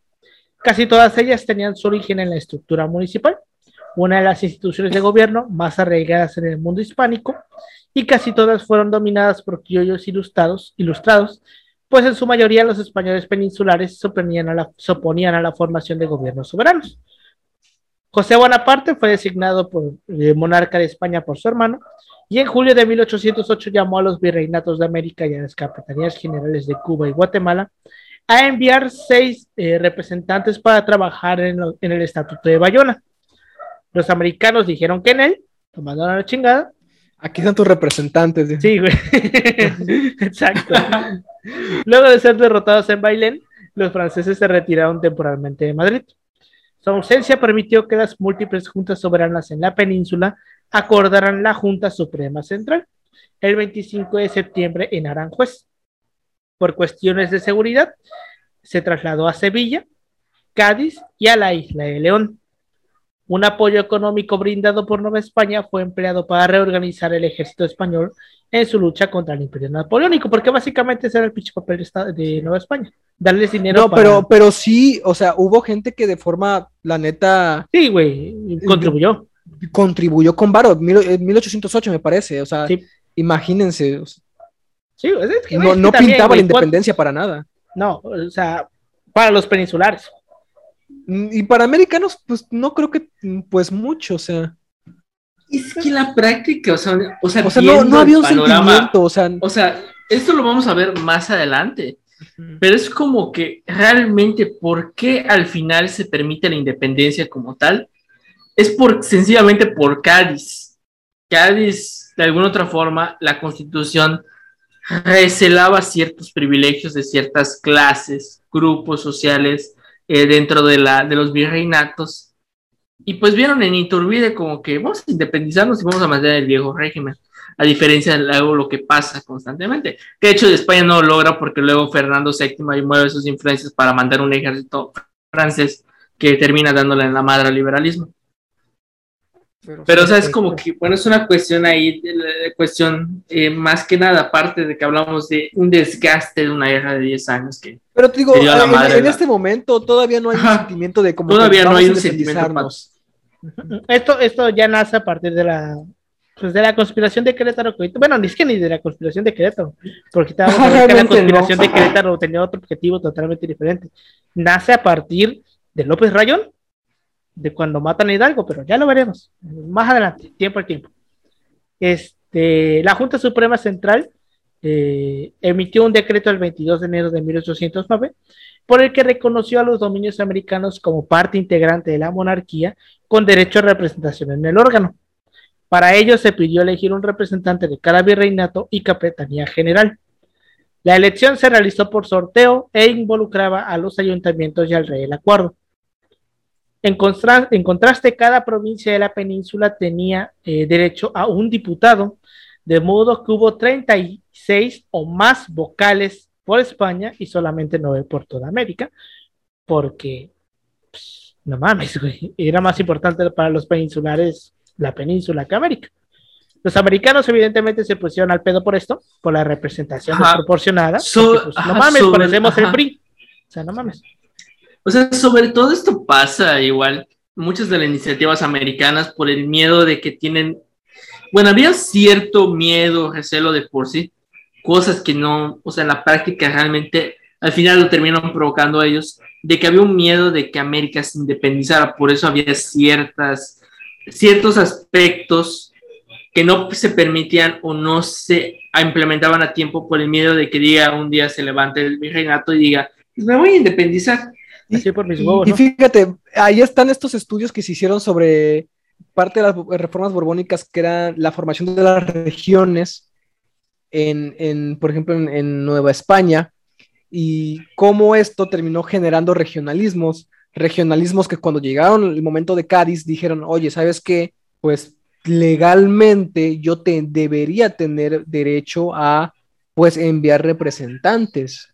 Casi todas ellas tenían su origen en la estructura municipal, una de las instituciones de gobierno más arraigadas en el mundo hispánico, y casi todas fueron dominadas por criollos ilustrados, ilustrados pues en su mayoría los españoles peninsulares se oponían a la, oponían a la formación de gobiernos soberanos. José Bonaparte fue designado por eh, monarca de España por su hermano y en julio de 1808 llamó a los virreinatos de América y a las capitanías generales de Cuba y Guatemala a enviar seis eh, representantes para trabajar en el Estatuto de Bayona. Los americanos dijeron que en él, tomando la chingada. Aquí están tus representantes. Sí, güey. Exacto. Luego de ser derrotados en Bailén, los franceses se retiraron temporalmente de Madrid. Su ausencia permitió que las múltiples juntas soberanas en la península acordaran la Junta Suprema Central el 25 de septiembre en Aranjuez. Por cuestiones de seguridad, se trasladó a Sevilla, Cádiz y a la isla de León. Un apoyo económico brindado por Nueva España fue empleado para reorganizar el ejército español en su lucha contra el imperio napoleónico, porque básicamente ese era el pinche papel de, Nueva España, darles dinero No, para... pero, pero sí, o sea, hubo gente que de forma, la neta, Sí, güey, contribuyó. contribuyó con Varo, eh, 1808 me parece, o sea, Sí. imagínense, o sea, Sí, es que, no, es que no también, pintaba la independencia para nada. No, o sea, para los peninsulares. Y para americanos, pues no creo que, pues mucho, o sea, Es que la práctica, o sea, o sea, o sea, no, había un panorama- sentimiento, o sea, O sea, esto lo vamos a ver más adelante, pero es como que realmente, ¿por qué al final se permite la independencia como tal? Es por, sencillamente por Cádiz. Cádiz, de alguna otra forma, la constitución recelaba ciertos privilegios de ciertas clases, grupos sociales eh, dentro de, la, de los virreinatos. Y pues vieron en Iturbide como que vamos a independizarnos y vamos a mantener el viejo régimen a diferencia de algo lo que pasa constantemente. Que de hecho de España no lo logra porque luego Fernando VII mueve sus influencias para mandar un ejército francés que termina dándole en la madre al liberalismo. Pero o sea, es como que, bueno, es una cuestión ahí, de la- de cuestión eh, más que nada, aparte de que hablamos de un desgaste de una guerra de 10 años que Pero te digo, en, madre en este momento todavía no hay un sentimiento de como todavía no hay un sentimiento pa- independizarnos. Esto, esto ya nace a partir de la, pues de la conspiración de Querétaro. Bueno, ni es que ni de la conspiración de Querétaro, porque estábamos hablando que la conspiración no. de Querétaro tenía otro objetivo totalmente diferente. Nace a partir de López Rayón, de cuando matan a Hidalgo, pero ya lo veremos más adelante, tiempo al tiempo. Este, la Junta Suprema Central eh, emitió un decreto el 22 de enero de 1809 por el que reconoció a los dominios americanos como parte integrante de la monarquía con derecho a representación en el órgano. Para ello se pidió elegir un representante de cada virreinato y capitanía general. La elección se realizó por sorteo e involucraba a los ayuntamientos y al rey del acuerdo. En, en contraste, cada provincia de la península tenía eh, derecho a un diputado, de modo que hubo 36 o más vocales por España y solamente 9 por toda América, porque pues, no mames, güey, era más importante para los peninsulares la península que América. Los americanos evidentemente se pusieron al pedo por esto, por la representación Ajá. desproporcionada. So- porque, pues, no mames, parecemos el ajá. PRI. O sea, no mames. O sea, sobre todo esto pasa igual, muchas de las iniciativas americanas por el miedo de que tienen, bueno, había cierto miedo, recelo de por sí, cosas que no, o sea, en la práctica realmente al final lo terminaron provocando ellos, de que había un miedo de que América se independizara, por eso había ciertas, ciertos aspectos que no se permitían o no se implementaban a tiempo por el miedo de que diga un día se levante el virreinato y diga, "Pues me voy a independizar. Así por mis Y- huevos, y ¿no? fíjate, ahí están estos estudios que se hicieron sobre parte de las reformas borbónicas, que era la formación de las regiones, en, en, por ejemplo, en, en Nueva España, y cómo esto terminó generando regionalismos, regionalismos que cuando llegaron el momento de Cádiz dijeron, oye, ¿sabes qué? Pues legalmente yo te debería tener derecho a, pues, enviar representantes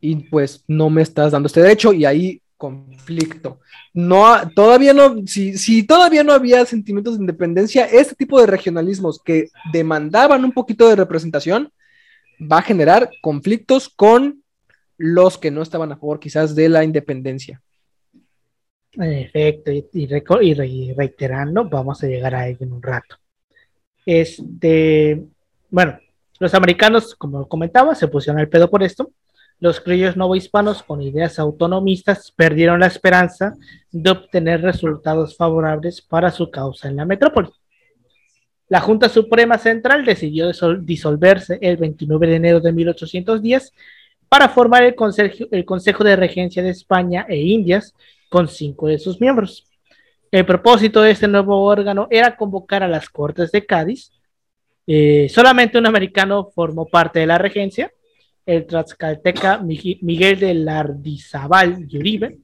y pues no me estás dando este derecho y ahí conflicto. No, todavía no, si, si todavía no había sentimientos de independencia, este tipo de regionalismos que demandaban un poquito de representación va a generar conflictos con los que no estaban a favor quizás de la independencia. En efecto, y, y y reiterando, vamos a llegar a ello en un rato. Este, bueno, los americanos, como comentaba, se pusieron al pedo por esto. Los criollos novohispanos con ideas autonomistas perdieron la esperanza de obtener resultados favorables para su causa en la metrópoli. La Junta Suprema Central decidió disol- disolverse el 29 de enero de 1810 para formar el Consejo, el Consejo de Regencia de España e Indias con cinco de sus miembros. El propósito de este nuevo órgano era convocar a las Cortes de Cádiz. Eh, solamente un americano formó parte de la regencia, el tlaxcalteca Miguel de Lardizábal y Uribe.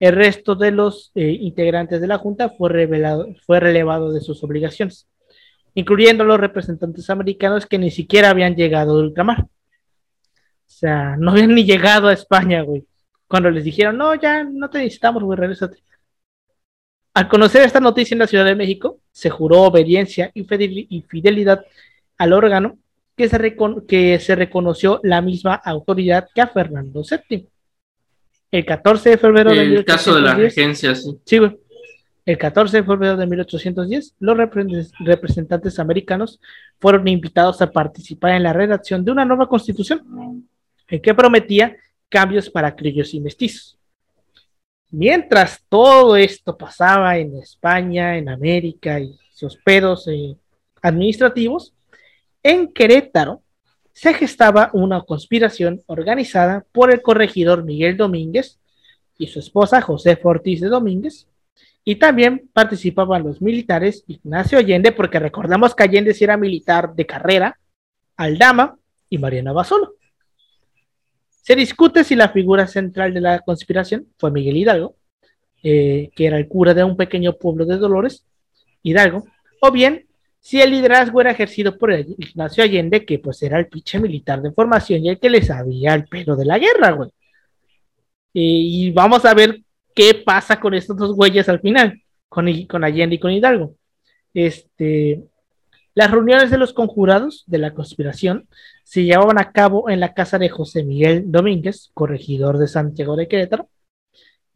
El resto de los eh, integrantes de la Junta fue, revelado, fue relevado de sus obligaciones, incluyendo los representantes americanos que ni siquiera habían llegado de ultramar. O sea, no habían ni llegado a España, güey. Cuando les dijeron, no, ya no te necesitamos, güey, regrésate. Al conocer esta noticia en la Ciudad de México, se juró obediencia y fidelidad al órgano que se, recon- que se reconoció la misma autoridad que a Fernando VII. El 14 de febrero de El caso de la 1810 regencia, sí. Sí, güey. El 14 de febrero de 1810, los repre- representantes americanos fueron invitados a participar en la redacción de una nueva constitución, en que prometía cambios para criollos y mestizos. Mientras todo esto pasaba en España, en América y sus pedos eh, administrativos, en Querétaro se gestaba una conspiración organizada por el corregidor Miguel Domínguez y su esposa Josefa Ortiz de Domínguez, y también participaban los militares Ignacio Allende, porque recordamos que Allende sí era militar de carrera, Aldama y Mariana Basolo. Se discute si la figura central de la conspiración fue Miguel Hidalgo, eh, que era el cura de un pequeño pueblo de Dolores, Hidalgo, o bien si el liderazgo era ejercido por el Ignacio Allende, que pues era el pinche militar de formación y el que le sabía el pelo de la guerra, güey. Y, vamos a ver qué pasa con estos dos güeyes al final, con, con Allende y con Hidalgo. Este, las reuniones de los conjurados de la conspiración se llevaban a cabo en la casa de José Miguel Domínguez, corregidor de Santiago de Querétaro.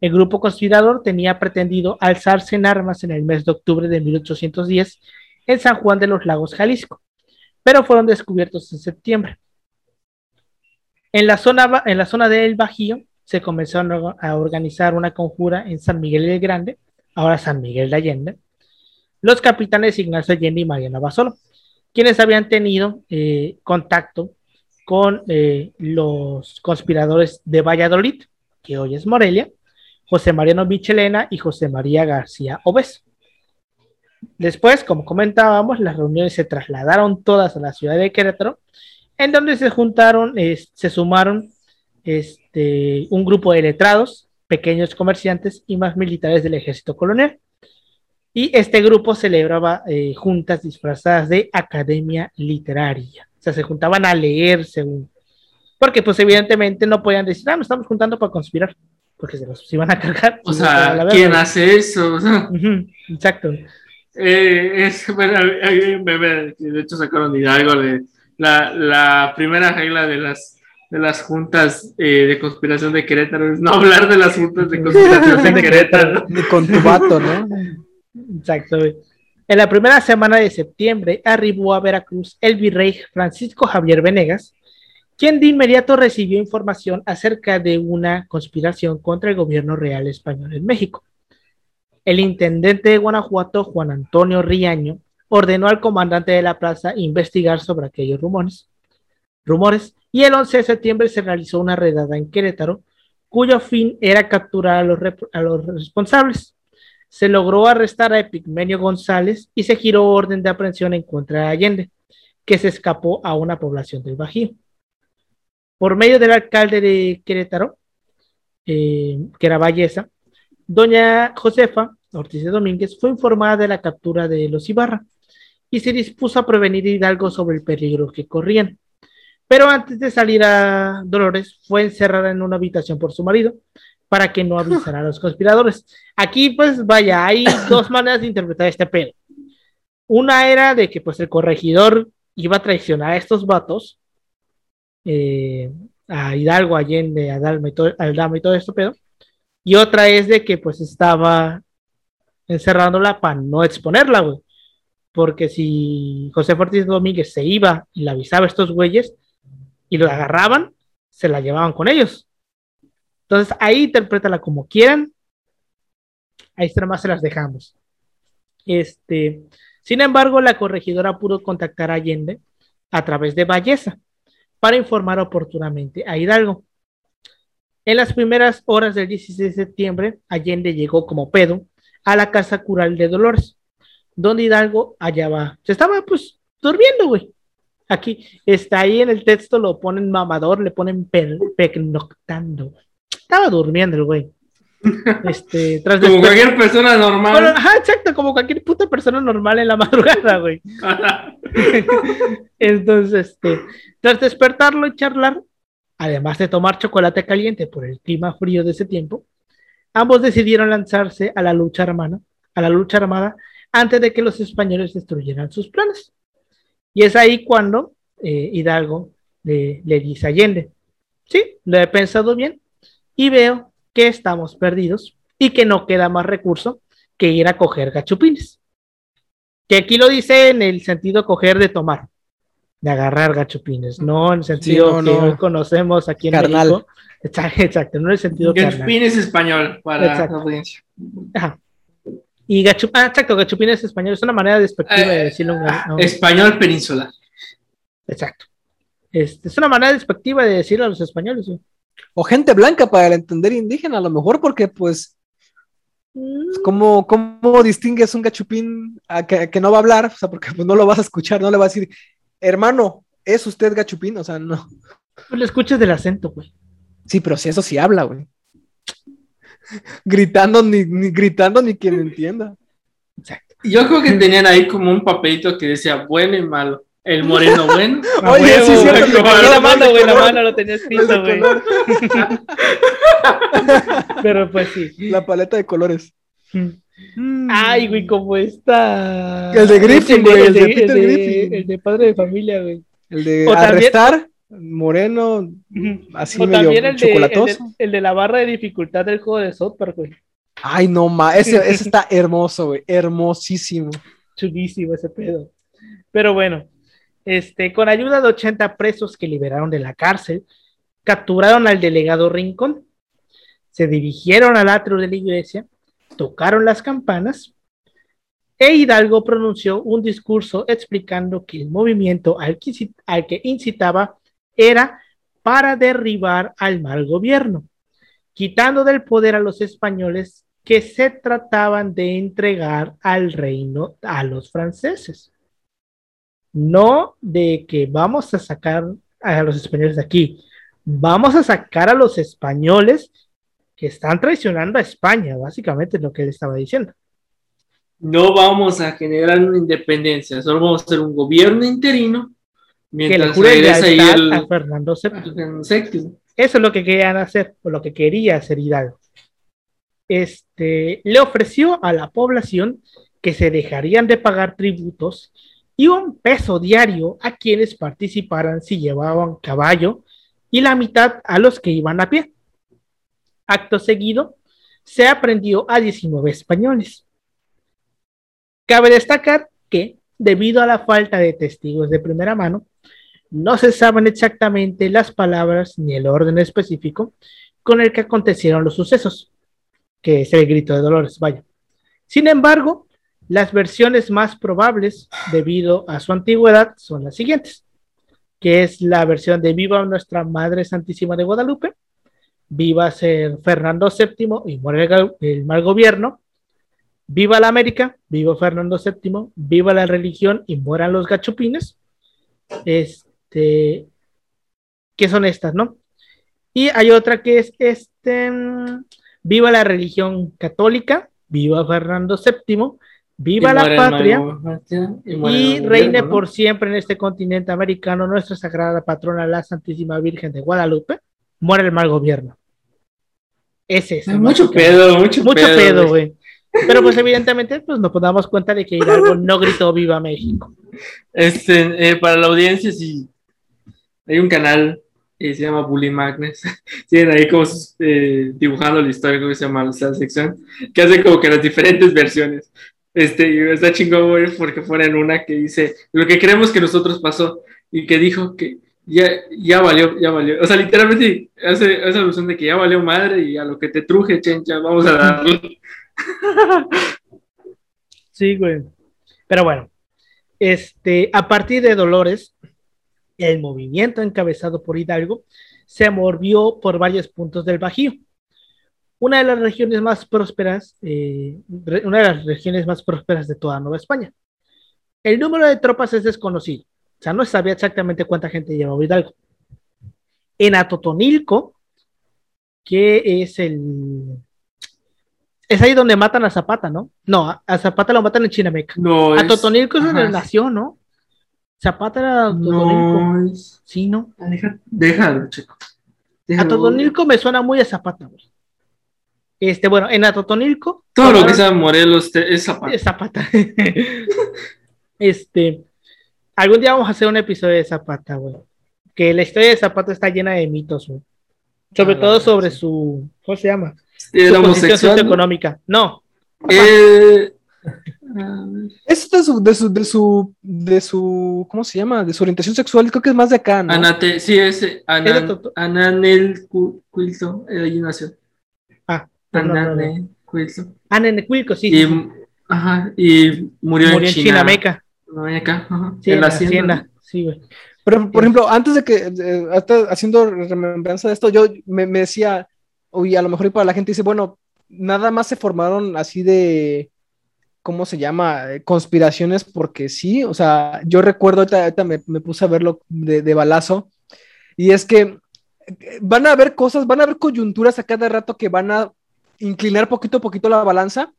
El grupo conspirador tenía pretendido alzarse en armas en el mes de octubre de 1810 en San Juan de los Lagos, Jalisco, pero fueron descubiertos en septiembre. En la zona, en la zona del Bajío se comenzó a organizar una conjura en San Miguel el Grande, ahora San Miguel de Allende, los capitanes Ignacio Allende y Mariana Basolo, quienes habían tenido eh, contacto con eh, los conspiradores de Valladolid, que hoy es Morelia, José Mariano Michelena y José María García Obeso. Después, como comentábamos, las reuniones se trasladaron todas a la ciudad de Querétaro, en donde se juntaron, eh, se sumaron este, un grupo de letrados, pequeños comerciantes y más militares del ejército colonial. Y este grupo celebraba eh, juntas disfrazadas de academia literaria. O sea, se juntaban a leer según. Porque, pues, evidentemente no podían decir, ah, nos estamos juntando para conspirar, porque se los iban a cargar. O sea, ¿quién hace eso? Uh -huh, exacto. Eh, es, bueno, hay un de hecho sacaron de Hidalgo de la, la primera regla de las de las juntas eh, de conspiración de Querétaro es no hablar de las juntas de conspiración de Querétaro. Ni con tu vato, ¿no? Exacto. En la primera semana de septiembre arribó a Veracruz el virrey Francisco Javier Venegas, quien de inmediato recibió información acerca de una conspiración contra el gobierno real español en México. El intendente de Guanajuato, Juan Antonio Riaño, ordenó al comandante de la plaza investigar sobre aquellos rumores. rumores y el 11 de septiembre se realizó una redada en Querétaro, cuyo fin era capturar a los, responsables. Se logró arrestar a Epigmenio González y se giró orden de aprehensión en contra de Allende, que se escapó a una población del Bajío. Por medio del alcalde de Querétaro, eh, que era Valleza, doña Josefa Ortiz de Domínguez fue informada de la captura de los Ibarra y se dispuso a prevenir a Hidalgo sobre el peligro que corrían. Pero antes de salir a Dolores, fue encerrada en una habitación por su marido para que no avisara a los conspiradores. Aquí, pues, vaya, hay dos maneras de interpretar este pedo. Una era de que, pues, el corregidor iba a traicionar a estos vatos, eh, a Hidalgo, Allende, a Aldama y todo, Aldama y todo esto pedo. Y otra es de que pues estaba encerrándola para no exponerla, güey. Porque si José Ortiz Domínguez se iba y le avisaba a estos güeyes y lo agarraban, se la llevaban con ellos. Entonces ahí interprétala como quieran. Ahí está más se las dejamos. Este, sin embargo, la corregidora pudo contactar a Allende a través de Valleza para informar oportunamente a Hidalgo. En las primeras horas del 16 de septiembre, Allende llegó como pedo a la casa cural de Dolores, donde Hidalgo hallaba, se estaba pues durmiendo, güey. Aquí está ahí en el texto, lo ponen mamador, le ponen pernoctando. Estaba durmiendo el güey. Este, tras como cualquier persona normal. ajá, exacto, como cualquier puta persona normal en la madrugada, güey. Entonces, este, tras despertarlo y charlar, además de tomar chocolate caliente por el clima frío de ese tiempo, ambos decidieron lanzarse a la lucha armada, a la lucha armada antes de que los españoles destruyeran sus planes. Y es ahí cuando eh, Hidalgo le, dice a Allende, sí, lo he pensado bien y veo que estamos perdidos y que no queda más recurso que ir a coger gachupines. Que aquí lo dice en el sentido coger de tomar, de agarrar gachupines, no en el sentido que hoy conocemos aquí en México. Exacto, no en el sentido Gachupines español para la audiencia. Y gachupines, ah, exacto, gachupines español es una manera despectiva de eh, decirlo. Español peninsular. Exacto. Este, es una manera despectiva de decirlo a los españoles. O gente blanca para el entender indígena, a lo mejor, porque pues, mm. ¿cómo, cómo distingues un gachupín a que, no va a hablar? O sea, porque pues, no lo vas a escuchar, no le vas a decir, hermano, ¿es usted gachupín? O sea, no. Tú le escuchas del acento, güey. Sí, pero si eso sí habla, güey. gritando, ni, ni gritando, ni quien entienda. Exacto. Yo creo que tenían ahí como un papelito que decía bueno y malo. El moreno bueno. Oye, sí, sí, la mano, güey, la mano lo tenía escrito, güey. Pero pues sí. La paleta de colores. Mm. Ay, güey, como está. El de Griffin, güey. El, de, Peter Griffin. El de padre de familia, güey. El de arrestar, moreno, así o medio el chocolatoso. De, el, de, la barra de dificultad del juego de South güey. Ay, no, ma, ese, ese está hermoso, güey. Hermosísimo. Chulísimo ese pedo. Pero bueno, este, con ayuda de 80 presos que liberaron de la cárcel, capturaron al delegado Rincón, se dirigieron al atrio de la iglesia, tocaron las campanas e Hidalgo pronunció un discurso explicando que el movimiento al que, incitaba era para derribar al mal gobierno, quitando del poder a los españoles que se trataban de entregar al reino a los franceses. No de que vamos a sacar a los españoles de aquí, vamos a sacar a los españoles que están traicionando a España, básicamente es lo que él estaba diciendo. No vamos a generar una independencia, solo vamos a hacer un gobierno interino mientras que le ahí el... a Fernando VII. Eso es lo que querían hacer, o lo que quería hacer Hidalgo. Este, le ofreció a la población que se dejarían de pagar tributos y un peso diario a quienes participaran si llevaban caballo y la mitad a los que iban a pie. Acto seguido, se aprendió a 19 españoles. Cabe destacar que, debido a la falta de testigos de primera mano, no se saben exactamente las palabras ni el orden específico con el que acontecieron los sucesos, que es el grito de Dolores, vaya. Sin embargo, las versiones más probables, debido a su antigüedad, son las siguientes, que es la versión de Viva Nuestra Madre Santísima de Guadalupe, Viva ser Fernando VII y muere el mal gobierno, Viva la América, viva Fernando VII, viva la religión y mueran los gachupines. Este, ¿qué son estas, no? Y hay otra que es este, mm, viva la religión católica, viva Fernando VII, Viva la patria y, reine por siempre en este continente americano nuestra sagrada patrona, la Santísima Virgen de Guadalupe. Muere el mal gobierno. Es. Mucho pedo, mucho, mucho pedo, güey. Pero pues evidentemente pues nos damos cuenta de que Hidalgo no gritó viva México. Este, eh, para la audiencia, si hay un canal y se llama Bully Magnus. Tienen ahí como eh, dibujando la historia, ¿cómo se llama la sección? Que hace como que las diferentes versiones. Este, y está chingón, güey, porque en una que dice lo que creemos que nosotros pasó y que dijo que ya, ya valió, ya valió. O sea, literalmente hace esa alusión de que ya valió madre y a lo que te truje, chencha, vamos a darle. Sí, güey. Pero bueno, este, a partir de Dolores, el movimiento encabezado por Hidalgo se movió por varios puntos del Bajío. Una de las regiones más prósperas, eh, una de las regiones más prósperas de toda Nueva España. El número de tropas es desconocido, o sea, no sabía exactamente cuánta gente llevaba Hidalgo. En Atotonilco, que es el es ahí donde matan a Zapata, ¿no? No, a Zapata lo matan en Chinameca. No, a Totonilco es donde nació, ¿no? Zapata era Totonilco. Sí, ¿no? Ah, déjalo, chico. A Totonilco me suena muy a Zapata, güey. Este, bueno, en Atotonilco. Todo lo que sea Morelos es Zapata. Es Zapata. este. Algún día vamos a hacer un episodio de Zapata, güey. Que la historia de Zapata está llena de mitos, güey. Sobre ah, todo sobre su. ¿Cómo se llama? Su posición socioeconómica. No. Eh, es de su, de su, de su, de su, ¿cómo se llama? De su orientación sexual, creo que es más de acá, ¿no? Anate, sí, es Anan, Ananel Quilto, allí nació. Ah, Ananel Quilto. Ananel Quilto, sí. Y, Ajá, y murió, murió en, China. Chinameca. Ajá, sí, en, la hacienda. Sí, güey. Pero, por ejemplo, antes de que, haciendo remembranza de esto, yo me, me decía, y a lo mejor para la gente dice, bueno, nada más se formaron así de, ¿cómo se llama? Conspiraciones porque sí, o sea, yo recuerdo, ahorita, me, puse a verlo de, de, balazo, y es que eh, van a haber cosas, van a haber coyunturas a cada rato que van a inclinar poquito a poquito la balanza,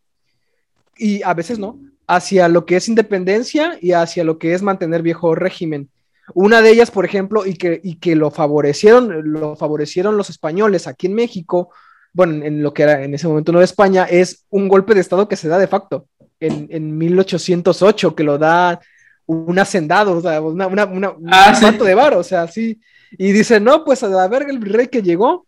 y a veces no, hacia lo que es independencia y hacia lo que es mantener viejo régimen. Una de ellas, por ejemplo, y que, y que lo favorecieron, lo favorecieron los españoles aquí en México, bueno, en lo que era en ese momento Nueva España, es un golpe de Estado que se da de facto en, en 1808, que lo da un hacendado, o sea, una, una, un ah, de bar, o sea, sí. Y dice, no, pues a ver el virrey que llegó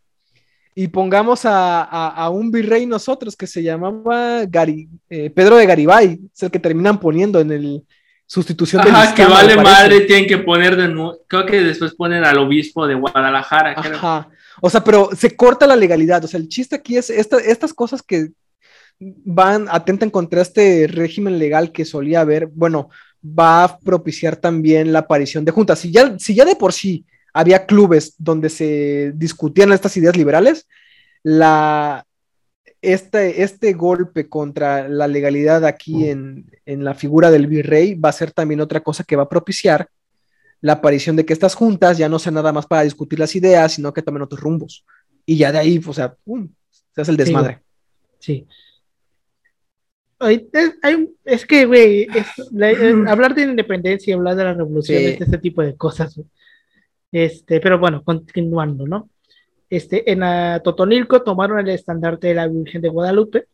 y pongamos a, a, un virrey nosotros que se llamaba eh, Pedro de Garibay, es el que terminan poniendo en el, sustitución de Ajá, que vale madre, tienen que poner de nuevo, creo que después ponen al obispo de Guadalajara. Ajá. O sea, pero se corta la legalidad. O sea, el chiste aquí es estas cosas que van, atentan contra este régimen legal que solía haber, bueno, va a propiciar también la aparición de juntas. Si ya, si ya de por sí había clubes donde se discutían estas ideas liberales, la, este, este golpe contra la legalidad aquí en, la figura del virrey va a ser también otra cosa que va a propiciar la aparición de que estas juntas ya no sean nada más para discutir las ideas, sino que tomen otros rumbos. Y ya de ahí, o sea, se hace el desmadre. Sí. es que, güey, eh, hablar de independencia y hablar de la revolución, de este tipo de cosas. Este, pero bueno, continuando, ¿no? Este, en Totonilco tomaron el estandarte de la Virgen de Guadalupe,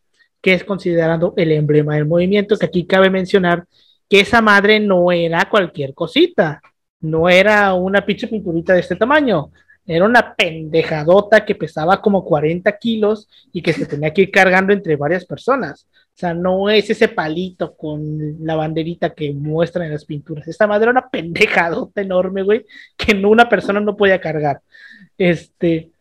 que es considerado el emblema del movimiento, que aquí cabe mencionar que esa madre no era cualquier cosita, no era una pinche pinturita de este tamaño, era una pendejadota que pesaba como 40 kilos y que se tenía que ir cargando entre varias personas. O sea, no es ese palito con la banderita que muestran en las pinturas. Esta madre era una pendejadota enorme, güey, que una persona no podía cargar. Este,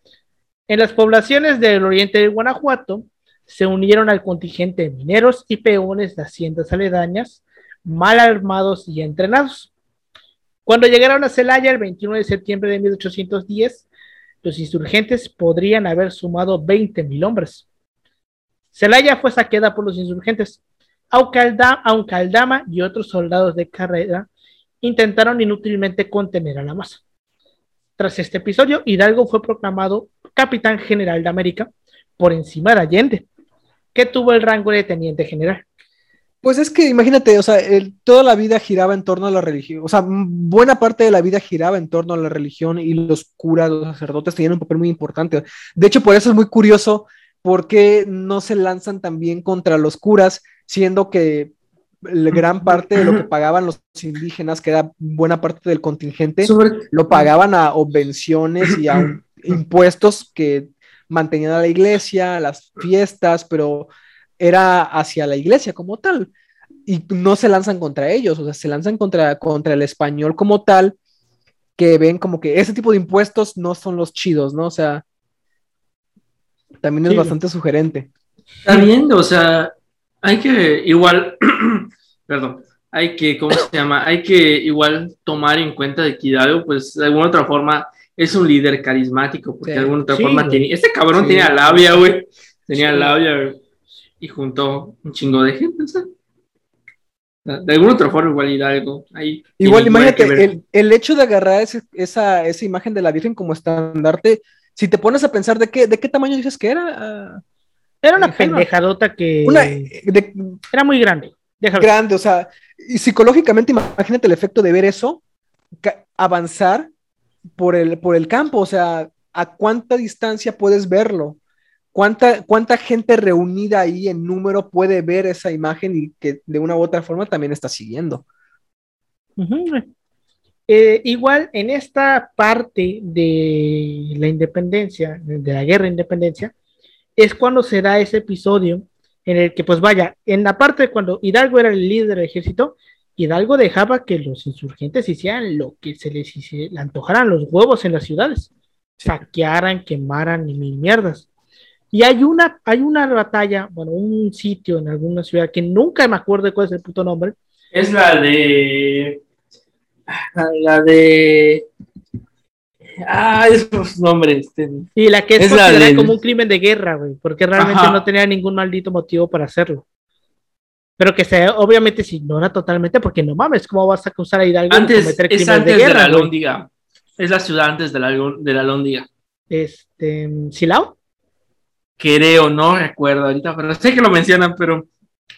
en las poblaciones del oriente de Guanajuato se unieron al contingente de mineros y peones de haciendas aledañas, mal armados y entrenados. Cuando llegaron a Celaya el 21 de septiembre de 1810, los insurgentes podrían haber sumado 20.000 hombres. Celaya fue saqueada por los insurgentes, aunque Aldama y otros soldados de carrera intentaron inútilmente contener a la masa. Tras este episodio, Hidalgo fue proclamado capitán general de América por encima de Allende, que tuvo el rango de teniente general. Pues es que imagínate, o sea, toda la vida giraba en torno a la religión, o sea, buena parte de la vida giraba en torno a la religión y los curas, los sacerdotes tenían un papel muy importante. De hecho, por eso es muy curioso por qué no se lanzan también contra los curas, siendo que gran parte de lo que pagaban los indígenas, que era buena parte del contingente, lo pagaban a obvenciones y a impuestos que mantenían a la iglesia, las fiestas, pero era hacia la iglesia como tal. Y no se lanzan contra ellos, o sea, se lanzan contra, contra el español como tal, que ven como que ese tipo de impuestos no son los chidos, ¿no? O sea, también es bastante sugerente. Está bien, o sea, hay que igual, perdón, hay que, ¿cómo se llama? Hay que igual tomar en cuenta de que Hidalgo, pues de alguna otra forma, es un líder carismático, porque de alguna otra forma tenía, este cabrón tenía labia, güey, tenía labia, y juntó un chingo de gente, ¿sabes? De alguna otra forma, igual Hidalgo. Ahí igual, imagínate, el, el, hecho de agarrar esa, esa imagen de la Virgen como estandarte, si te pones a pensar de qué, de qué tamaño dices que era. Ah, era una pendejadota que era muy grande. Grande, o sea, y psicológicamente imagínate el efecto de ver eso, avanzar por el, por el campo, o sea, a cuánta distancia puedes verlo, cuánta, cuánta gente reunida ahí en número puede ver esa imagen y que de una u otra forma también está siguiendo. Eh, igual en esta parte de la independencia, de la guerra de independencia, es cuando se da ese episodio en el que, pues vaya, en la parte de cuando Hidalgo era el líder del ejército, Hidalgo dejaba que los insurgentes hicieran lo que se les le antojaran los huevos en las ciudades, saquearan, quemaran y mil mierdas. Y hay una, hay una batalla, bueno, un sitio en alguna ciudad que nunca me acuerdo de cuál es el puto nombre. Es la de. La de. Ah, esos nombres. Y la que es, es como un crimen de guerra, güey, porque realmente no tenía ningún maldito motivo para hacerlo. Pero que se, obviamente se ignora totalmente, porque no mames, ¿cómo vas a acusar a Hidalgo antes, de cometer crímenes antes de guerra? De la Lóndiga. Es la ciudad antes de la, de la Lóndiga. Este, ¿Silao? Creo, no recuerdo ahorita, pero sé que lo mencionan, pero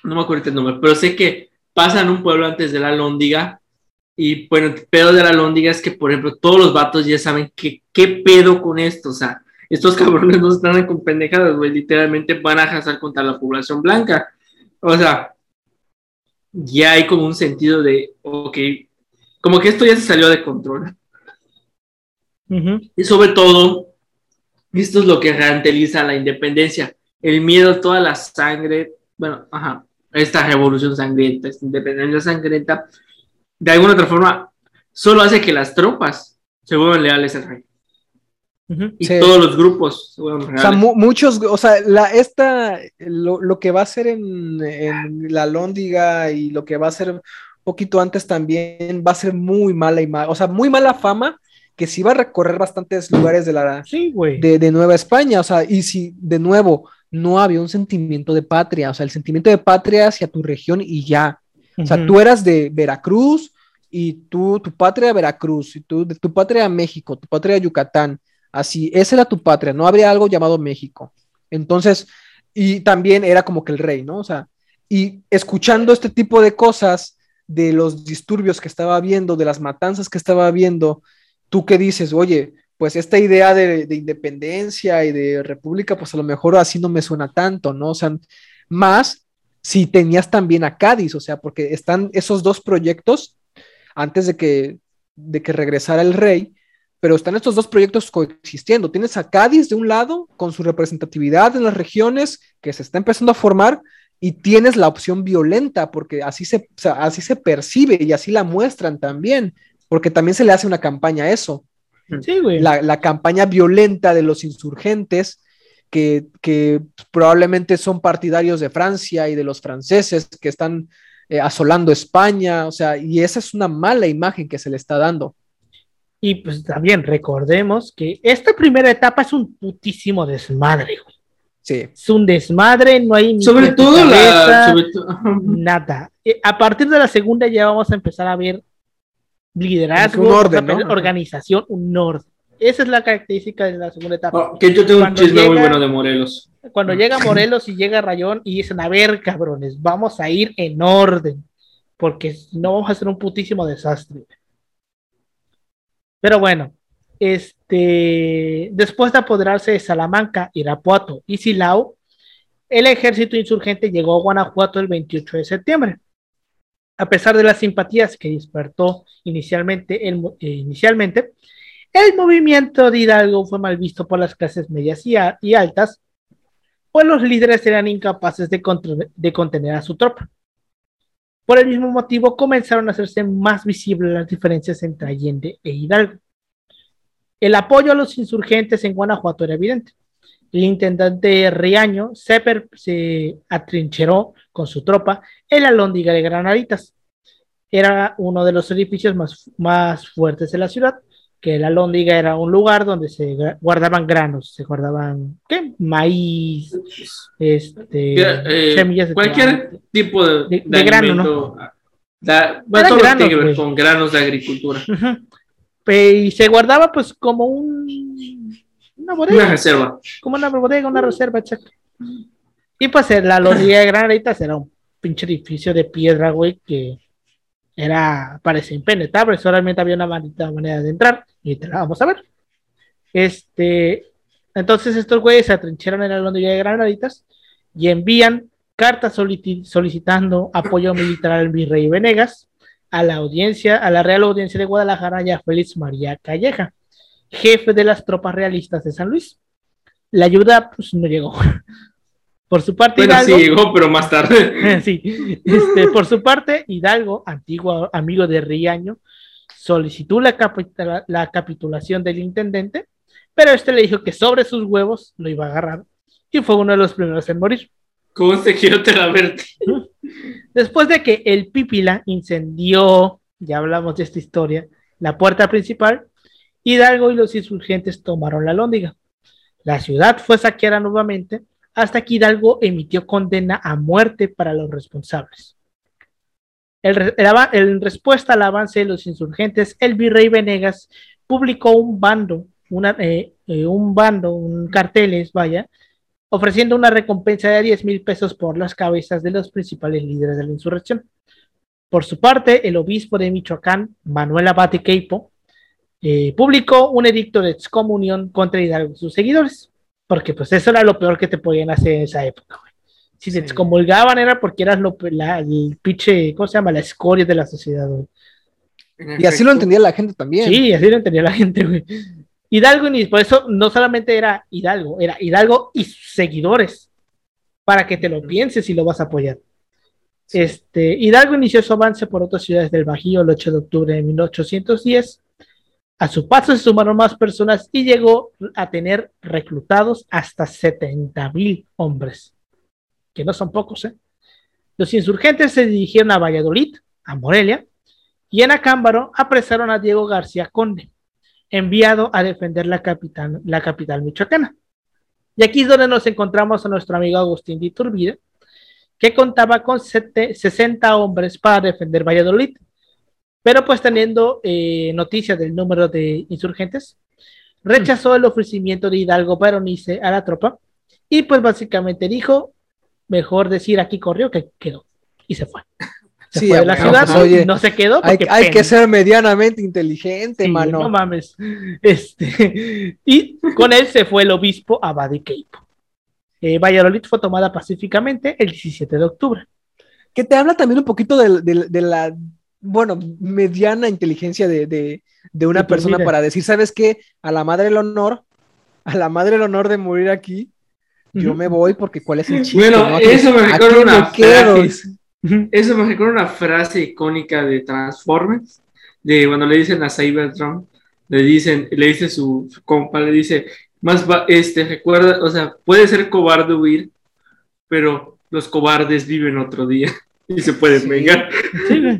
no me acuerdo el nombre. Pero sé que pasan un pueblo antes de la Lóndiga y bueno, el pedo de la lóndiga es que, por ejemplo, todos los vatos ya saben que, qué pedo con esto. O sea, estos cabrones no están con pendejadas, güey. Literalmente van a arrasar contra la población blanca. O sea, ya hay como un sentido de, ok, como que esto ya se salió de control. Y sobre todo, esto es lo que renteliza la independencia. El miedo, toda la sangre, bueno, ajá, esta revolución sangrienta, esta independencia sangrienta, de alguna otra forma, solo hace que las tropas se vuelvan leales al rey. Y todos los grupos se vuelvan leales. O sea, muchos, o sea, la, esta, lo, que va a ser en, la Lóndiga y lo que va a ser un poquito antes también, va a ser muy mala imagen, o sea, muy mala fama, que sí va a recorrer bastantes lugares de la de, de, Nueva España, o sea, y si de nuevo no había un sentimiento de patria, o sea, el sentimiento de patria hacia tu región y ya. O sea, tú eras de Veracruz, y tú, tu patria Veracruz, y tú, de tu patria México, tu patria Yucatán, así, esa era tu patria, no habría algo llamado México. Entonces, y también era como que el rey, ¿no? O sea, y escuchando este tipo de cosas, de los disturbios que estaba viendo, de las matanzas que estaba viendo, tú qué dices, oye, pues esta idea de, de, independencia y de república, pues a lo mejor así no me suena tanto, ¿no? O sea, más si tenías también a Cádiz, o sea, porque están esos dos proyectos antes de que, de que regresara el rey, pero están estos dos proyectos coexistiendo. Tienes a Cádiz de un lado, con su representatividad en las regiones que se está empezando a formar, y tienes la opción violenta, porque así se, así se percibe y así la muestran también, porque también se le hace una campaña a eso. Sí, güey. La, campaña violenta de los insurgentes, que, que, probablemente son partidarios de Francia y de los franceses que están eh, asolando España, o sea, y esa es una mala imagen que se le está dando. Y pues también recordemos que esta primera etapa es un putísimo desmadre, güey. Sí. Es un desmadre, no hay sobre todo la nada. A partir de la segunda ya vamos a empezar a ver liderazgo, un orden, organización, un orden. Esa es la característica de la segunda etapa. Oh, que yo tengo un chisme muy bueno de Morelos. Cuando llega Morelos y llega Rayón y dicen, a ver, cabrones, vamos a ir en orden, porque no vamos a hacer un putísimo desastre. Pero bueno, este, después de apoderarse de Salamanca, Irapuato y Silao, el ejército insurgente llegó a Guanajuato el 28 de septiembre. A pesar de las simpatías que despertó inicialmente el, eh, inicialmente, el movimiento de Hidalgo fue mal visto por las clases medias y, altas, pues los líderes eran incapaces de, contener a su tropa. Por el mismo motivo, comenzaron a hacerse más visibles las diferencias entre Allende e Hidalgo. El apoyo a los insurgentes en Guanajuato era evidente. El intendente Riaño se, se atrincheró con su tropa en la lóndiga de Granaditas. Era uno de los edificios más fuertes de la ciudad, que la lóndiga era un lugar donde se guardaban granos, se guardaban, ¿qué? Maíz, este, Eh, semillas de cualquier tomate. tipo de, De- de grano, alimento, da- Eran todo granos, que ver güey. con granos de agricultura. Ujú. Pe- Y se guardaba pues como un, una bodega. Una reserva. como una bodega, una reserva, exacto. Y pues la lóndiga de Granaditas era un pinche edificio de piedra, güey, que era, parece impenetrable, solamente había una manera de entrar, y te la vamos a ver. Este, entonces estos güeyes se atrincheran en la lóndiga de Granaditas y envían cartas solicitando apoyo militar al virrey Venegas, a la audiencia, a la Real Audiencia de Guadalajara y a Félix María Calleja, jefe de las tropas realistas de San Luis. La ayuda pues no llegó. Por su parte, Bueno, sí Hidalgo, llegó, pero más tarde. sí, este, por su parte, Hidalgo, antiguo amigo de Riaño, solicitó la, capitula- la capitulación del intendente, pero este le dijo que sobre sus huevos lo iba a agarrar y fue uno de los primeros en morir. ¿Cómo te quiero te la verte? Después de que el Pípila incendió, ya hablamos de esta historia, la puerta principal, Hidalgo y los insurgentes tomaron la lóndiga. La ciudad fue saqueada nuevamente hasta que Hidalgo emitió condena a muerte para los responsables. El en respuesta al avance de los insurgentes, el virrey Venegas publicó un bando, eh, eh, un bando, un carteles, vaya, ofreciendo una recompensa de 10 mil pesos por las cabezas de los principales líderes de la insurrección. Por su parte, el obispo de Michoacán, Manuel Abate Queipo, eh, publicó un edicto de excomunión contra Hidalgo y sus seguidores, porque pues eso era lo peor que te podían hacer en esa época. güey. Si te Sí. excomulgaban era porque eras lo, la, el pinche, ¿cómo se llama? La escoria de la sociedad. güey. Y así lo entendía la gente también. Sí, así lo entendía la gente, güey. Hidalgo, y por eso no solamente era Hidalgo, era Hidalgo y sus seguidores, para que te lo pienses y lo vas a apoyar. Este, Hidalgo inició su avance por otras ciudades del Bajío el 8 de octubre de 1810. A su paso se sumaron más personas y llegó a tener reclutados hasta 70 mil hombres, que no son pocos, ¿eh? Los insurgentes se dirigieron a Valladolid, a Morelia, y en Acámbaro apresaron a Diego García Conde, enviado a defender la capital, la capital michoacana. Y aquí es donde nos encontramos a nuestro amigo Agustín de Iturbide, que contaba con sete- 60 hombres para defender Valladolid. Pero pues teniendo eh, noticias del número de insurgentes, rechazó el ofrecimiento de Hidalgo para unirse a la tropa y pues básicamente dijo, mejor decir aquí corrió que quedó. Y se fue. Se Sí, fue de la bueno, ciudad, pues, oye, no se quedó. Hay, hay que ser medianamente inteligente, Sí, mano. No mames. Este, y con él se fue el obispo Abadi Queipo. Eh, Valladolid fue tomada pacíficamente el 17 de octubre. que te habla también un poquito de, de- de la, bueno, mediana inteligencia de, de- de una persona para decir, ¿sabes qué? A la madre del honor, a la madre del honor de morir aquí, yo me voy porque cuál es el chiste. Bueno, ¿no? ¿A qué- eso me recuerda una frase. Eso me recuerda una frase icónica de Transformers, de cuando le dicen a Cybertron, le dicen, le dice su, su compa, le dice, más va, este, recuerda, o sea, puede ser cobarde huir, pero los cobardes viven otro día y se pueden Sí. vengar. Sí.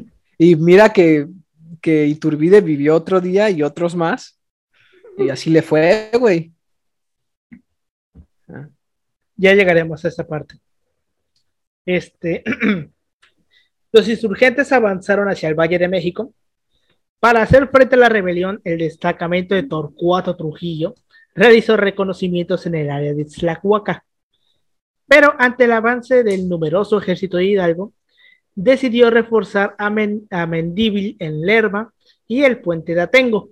Y mira que, que Iturbide vivió otro día y otros más. Y así le fue, güey. ya llegaremos a esa parte. Este, los insurgentes avanzaron hacia el Valle de México. Para hacer frente a la rebelión, el destacamento de Torcuato Trujillo realizó reconocimientos en el área de Tlacuaca. Pero ante el avance del numeroso ejército de Hidalgo, decidió reforzar a, Men- a Mendíbil en Lerma y el puente de Atengo.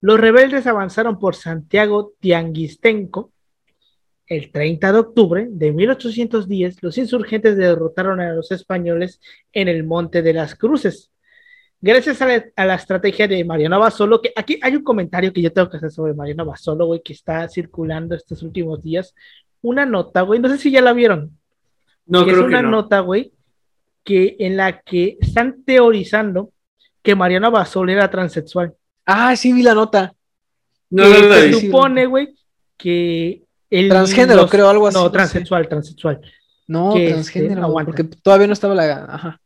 Los rebeldes avanzaron por Santiago Tianguistenco, El 30 de octubre de 1810, los insurgentes derrotaron a los españoles en el Monte de las Cruces. Gracias a la, a la estrategia de Mariano Basolo, que aquí hay un comentario que yo tengo que hacer sobre Mariano Basolo, güey, que está circulando estos últimos días. Una nota, güey, no sé si ya la vieron. No, que es creo una que no. nota, güey, que en la que están teorizando que Mariano Basolo era transexual. Ah, sí, vi la nota. No, que no, no, se supone, güey, que el Transgénero, creo, algo así, No, no transexual, transexual. No, Que, este, transgénero, aguanta. porque todavía no estaba la. Ajá.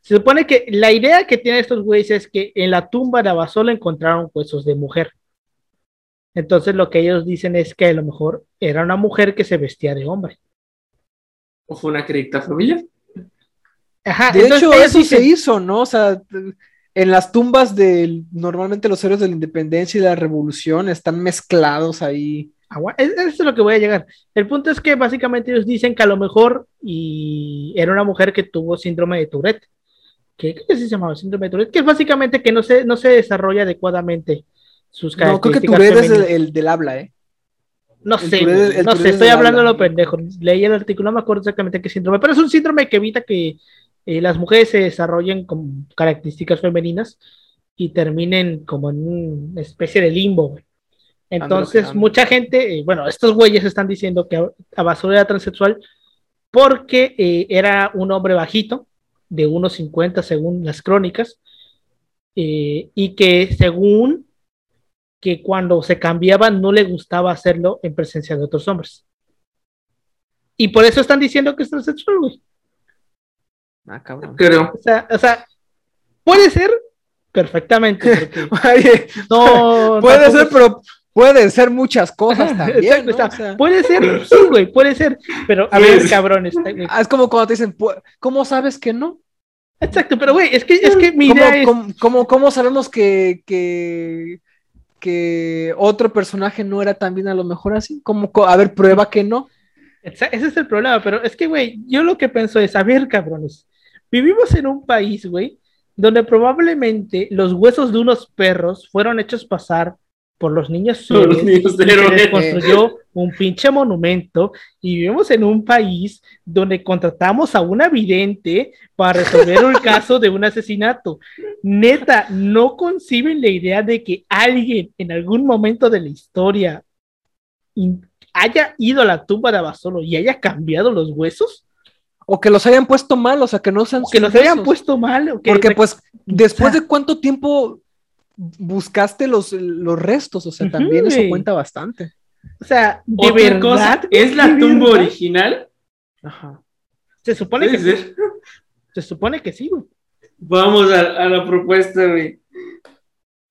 Se supone que la idea que tienen estos güeyes es que en la tumba de Abasolo encontraron huesos de mujer. Entonces lo que ellos dicen es que a lo mejor era una mujer que se vestía de hombre. ¿O fue una cripta familiar? Ajá, De hecho, eso dicen- se hizo, ¿no? O sea, en las tumbas de normalmente los héroes de la independencia y de la revolución están mezclados ahí. Eso es lo que voy a llegar. El punto es que básicamente ellos dicen que a lo mejor y era una mujer que tuvo síndrome de Tourette. Que sí se llamaba síndrome de Tourette, que es básicamente que no se, no se desarrolla adecuadamente sus No, creo que características Tourette es el del habla, ¿eh? No el sé, no sé, es estoy hablando de habla. lo pendejo. Leí el artículo, no me acuerdo exactamente qué síndrome, pero es un síndrome que evita que eh, las mujeres se desarrollen con características femeninas y terminen como en una especie de limbo, güey. Entonces, mucha gente, eh, bueno, estos güeyes están diciendo que Abasolo era transexual porque eh, era un hombre bajito, de 1,50 según las crónicas, eh, y que según que cuando se cambiaba no le gustaba hacerlo en presencia de otros hombres. Y por eso están diciendo que es transexual, güey. Ah, cabrón. Creo. O sea, o sea, puede ser perfectamente. Oye, no, puede ser, es- pero pueden ser muchas cosas también. Exacto, ¿no? está. O sea, Puede ser, sí, güey, puede ser. Pero, a ver, cabrón, está, ah, es como cuando te dicen, "Pu- ¿cómo sabes que no? Exacto, pero, güey, es que, es que mi ¿Cómo, idea es. cómo- cómo- cómo sabemos que, que, que otro personaje no era también a lo mejor así? ¿Cómo, co- a ver, prueba que no. Ese es el problema, pero es que, güey, yo lo que pienso es, a ver, cabrones, vivimos en un país, güey, donde probablemente los huesos de unos perros fueron hechos pasar por los niños Por los héroes, niños héroes. construyó un pinche monumento y vivimos en un país donde contratamos a una vidente para resolver el caso de un asesinato. Neta, ¿no conciben la idea de que alguien en algún momento de la historia in- haya ido a la tumba de Abasolo y haya cambiado los huesos? O que los hayan puesto mal, o sea, que no sean ¿O que los hayan puesto mal? ¿O que Porque pues después sea- de cuánto tiempo buscaste los, los restos, o sea, también eso cuenta bastante. O sea, de Otra verdad. cosa, ¿es la tumba verdad. original? Ajá. Se supone que sí. Se supone que sí, güey. Vamos a, a la propuesta, güey.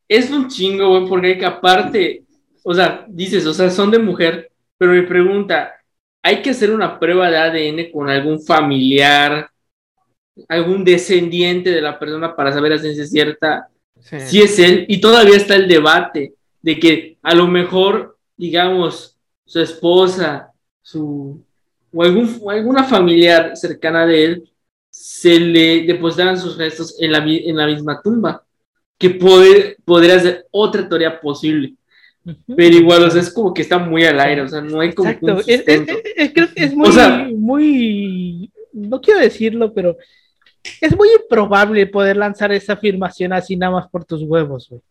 Es un chingo, güey, porque aparte, o sea, dices, o sea, son de mujer, pero me pregunta, ¿hay que hacer una prueba de ADN con algún familiar, algún descendiente de la persona para saber a ciencia cierta Sí. si es él? Y todavía está el debate de que a lo mejor, digamos, su esposa, su o, algún, o alguna familiar cercana de él se le depositaran sus restos en la, en la misma tumba, que puede, podría ser otra teoría posible, pero igual, o sea, es como que está muy al aire, o sea, no hay como que un Exacto. Es, es- es- es- creo que es muy, O sea- muy, no quiero decirlo, pero es muy improbable poder lanzar esa afirmación así nada más por tus huevos, güey.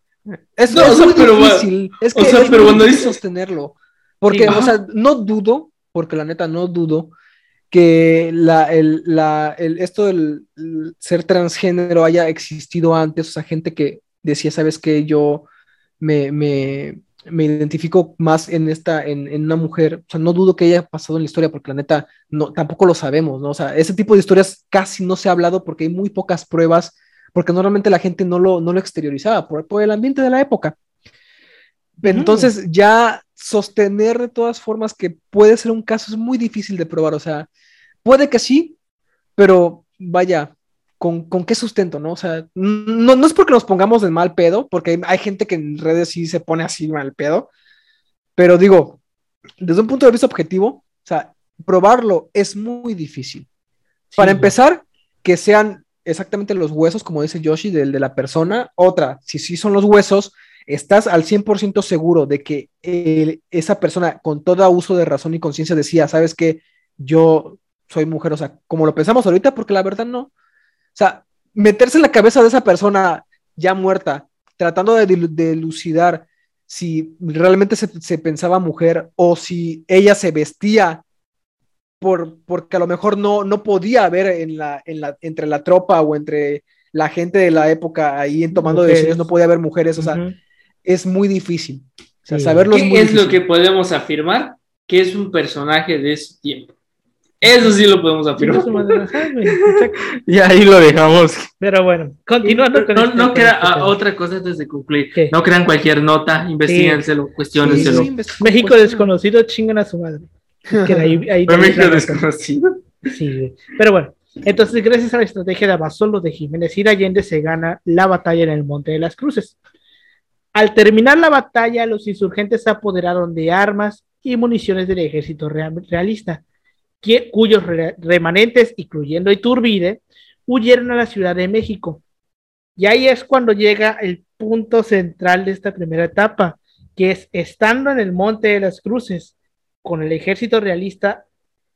Es, No, es o sea, muy pero va- difícil. Es o que sea, es pero muy cuando difícil sostenerlo. Porque, Sí. o sea, no dudo, porque la neta no dudo que la, el, la, el, esto del el ser transgénero haya existido antes, o sea, gente que decía, sabes que yo me, me, me identifico más en esta, en, en una mujer, o sea, no dudo que haya pasado en la historia, porque la neta no, tampoco lo sabemos, ¿no? O sea, ese tipo de historias casi no se ha hablado porque hay muy pocas pruebas, porque normalmente la gente no lo, no lo exteriorizaba por, por el ambiente de la época. Entonces, ya sostener de todas formas que puede ser un caso es muy difícil de probar. O sea, puede que sí, pero vaya, ¿con, con qué sustento, no? O sea, no, no es porque nos pongamos de mal pedo, porque hay, gente que en redes sí se pone así mal pedo, pero digo, desde un punto de vista objetivo, o sea, probarlo es muy difícil. Para empezar, que sean exactamente los huesos, como dice Yoshi, del de la persona. Otra, si sí son los huesos, estás al 100% seguro de que esa persona con todo uso de razón y conciencia decía, sabes que yo soy mujer, o sea, como lo pensamos ahorita, porque la verdad no. O sea, meterse en la cabeza de esa persona ya muerta, tratando de, de elucidar si realmente se, pensaba mujer o si ella se vestía por, porque a lo mejor no, no podía haber en la, en la, entre la tropa o entre la gente de la época ahí en tomando decisiones, no podía haber mujeres, o sea, es muy difícil. O sea, saberlo ¿Qué es, lo que podemos afirmar? Que es un personaje de ese tiempo. Eso sí lo podemos afirmar. y ahí lo dejamos. Pero bueno, continuando con No, este no crea, ah, otra cosa antes de concluir. No crean cualquier nota, investigenselo, cuestionenselo. México desconocido, chingan a su madre. México desconocido. Sí, pero bueno. Entonces, gracias a la estrategia de Abasolo de Jiménez y Allende, se gana la batalla en el Monte de las Cruces. Al terminar la batalla, los insurgentes se apoderaron de armas y municiones del ejército realista cuyos remanentes, incluyendo Iturbide, huyeron a la Ciudad de México. Y ahí es cuando llega el punto central de esta primera etapa, que es estando en el Monte de las Cruces, con el ejército realista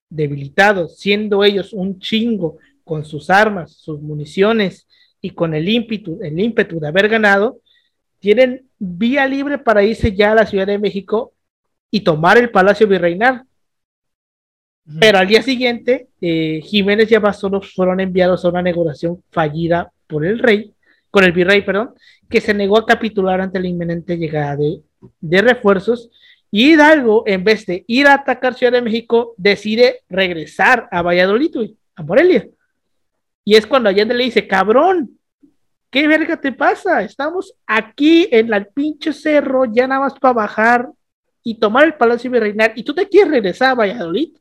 debilitado, siendo ellos un chingo con sus armas, sus municiones y con el ímpetu, el ímpetu de haber ganado, tienen vía libre para irse ya a la Ciudad de México y tomar el Palacio Virreinal, pero al día siguiente, eh, Jiménez y Abasolo fueron enviados a una negociación fallida por el rey, con el virrey, perdón, que se negó a capitular ante la inminente llegada de, de refuerzos. Y Hidalgo, en vez de ir a atacar Ciudad de México, decide regresar a Valladolid, a Morelia. Y es cuando Allende le dice, cabrón, ¿qué verga te pasa? Estamos aquí en el pinche cerro, ya nada más para bajar y tomar el Palacio Virreinal, y tú te quieres regresar a Valladolid.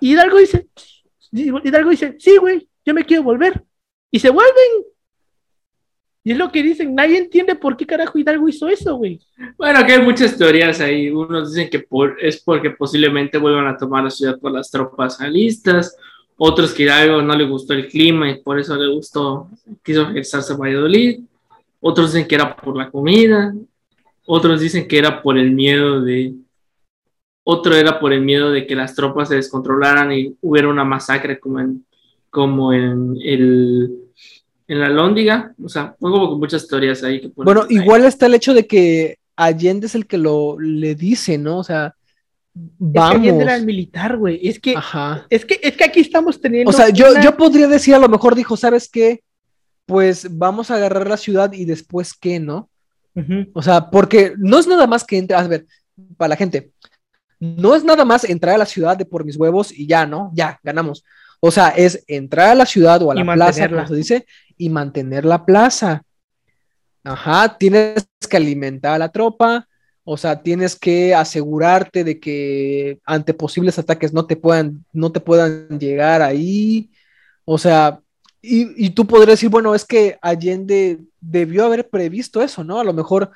Y Hidalgo dice, Hidalgo dice, sí, güey, yo me quiero volver. Y se vuelven. Y es lo que dicen, nadie entiende por qué carajo Hidalgo hizo eso, güey. Bueno, que hay muchas teorías ahí. Unos dicen que es porque posiblemente vuelvan a tomar la ciudad por las tropas alistas. Otros que Hidalgo no le gustó el clima y por eso le gustó, quiso regresarse a Valladolid. Otros dicen que era por la comida. Otros dicen que era por el miedo de, otro era por el miedo de que las tropas se descontrolaran y hubiera una masacre como en, como en, el, en la Lóndiga. O sea, pongo muchas teorías ahí. Que bueno, igual está el hecho de que Allende es el que lo le dice, ¿no? O sea, vamos. Es que Allende era el militar, güey. Es que, es que, es que aquí estamos teniendo. O sea, yo, yo podría decir, a lo mejor dijo, ¿sabes qué? Pues vamos a agarrar la ciudad y después qué, ¿no? O sea, porque no es nada más que entre, a ver, para la gente, no es nada más entrar a la ciudad de por mis huevos y ya, ¿no? Ya, ganamos. O sea, es entrar a la ciudad o a la plaza, como se dice, y mantener la plaza. Ajá, tienes que alimentar a la tropa, o sea, tienes que asegurarte de que ante posibles ataques no te puedan, no te puedan llegar ahí. O sea, y, y tú podrías decir, bueno, es que Allende debió haber previsto eso, ¿no? A lo mejor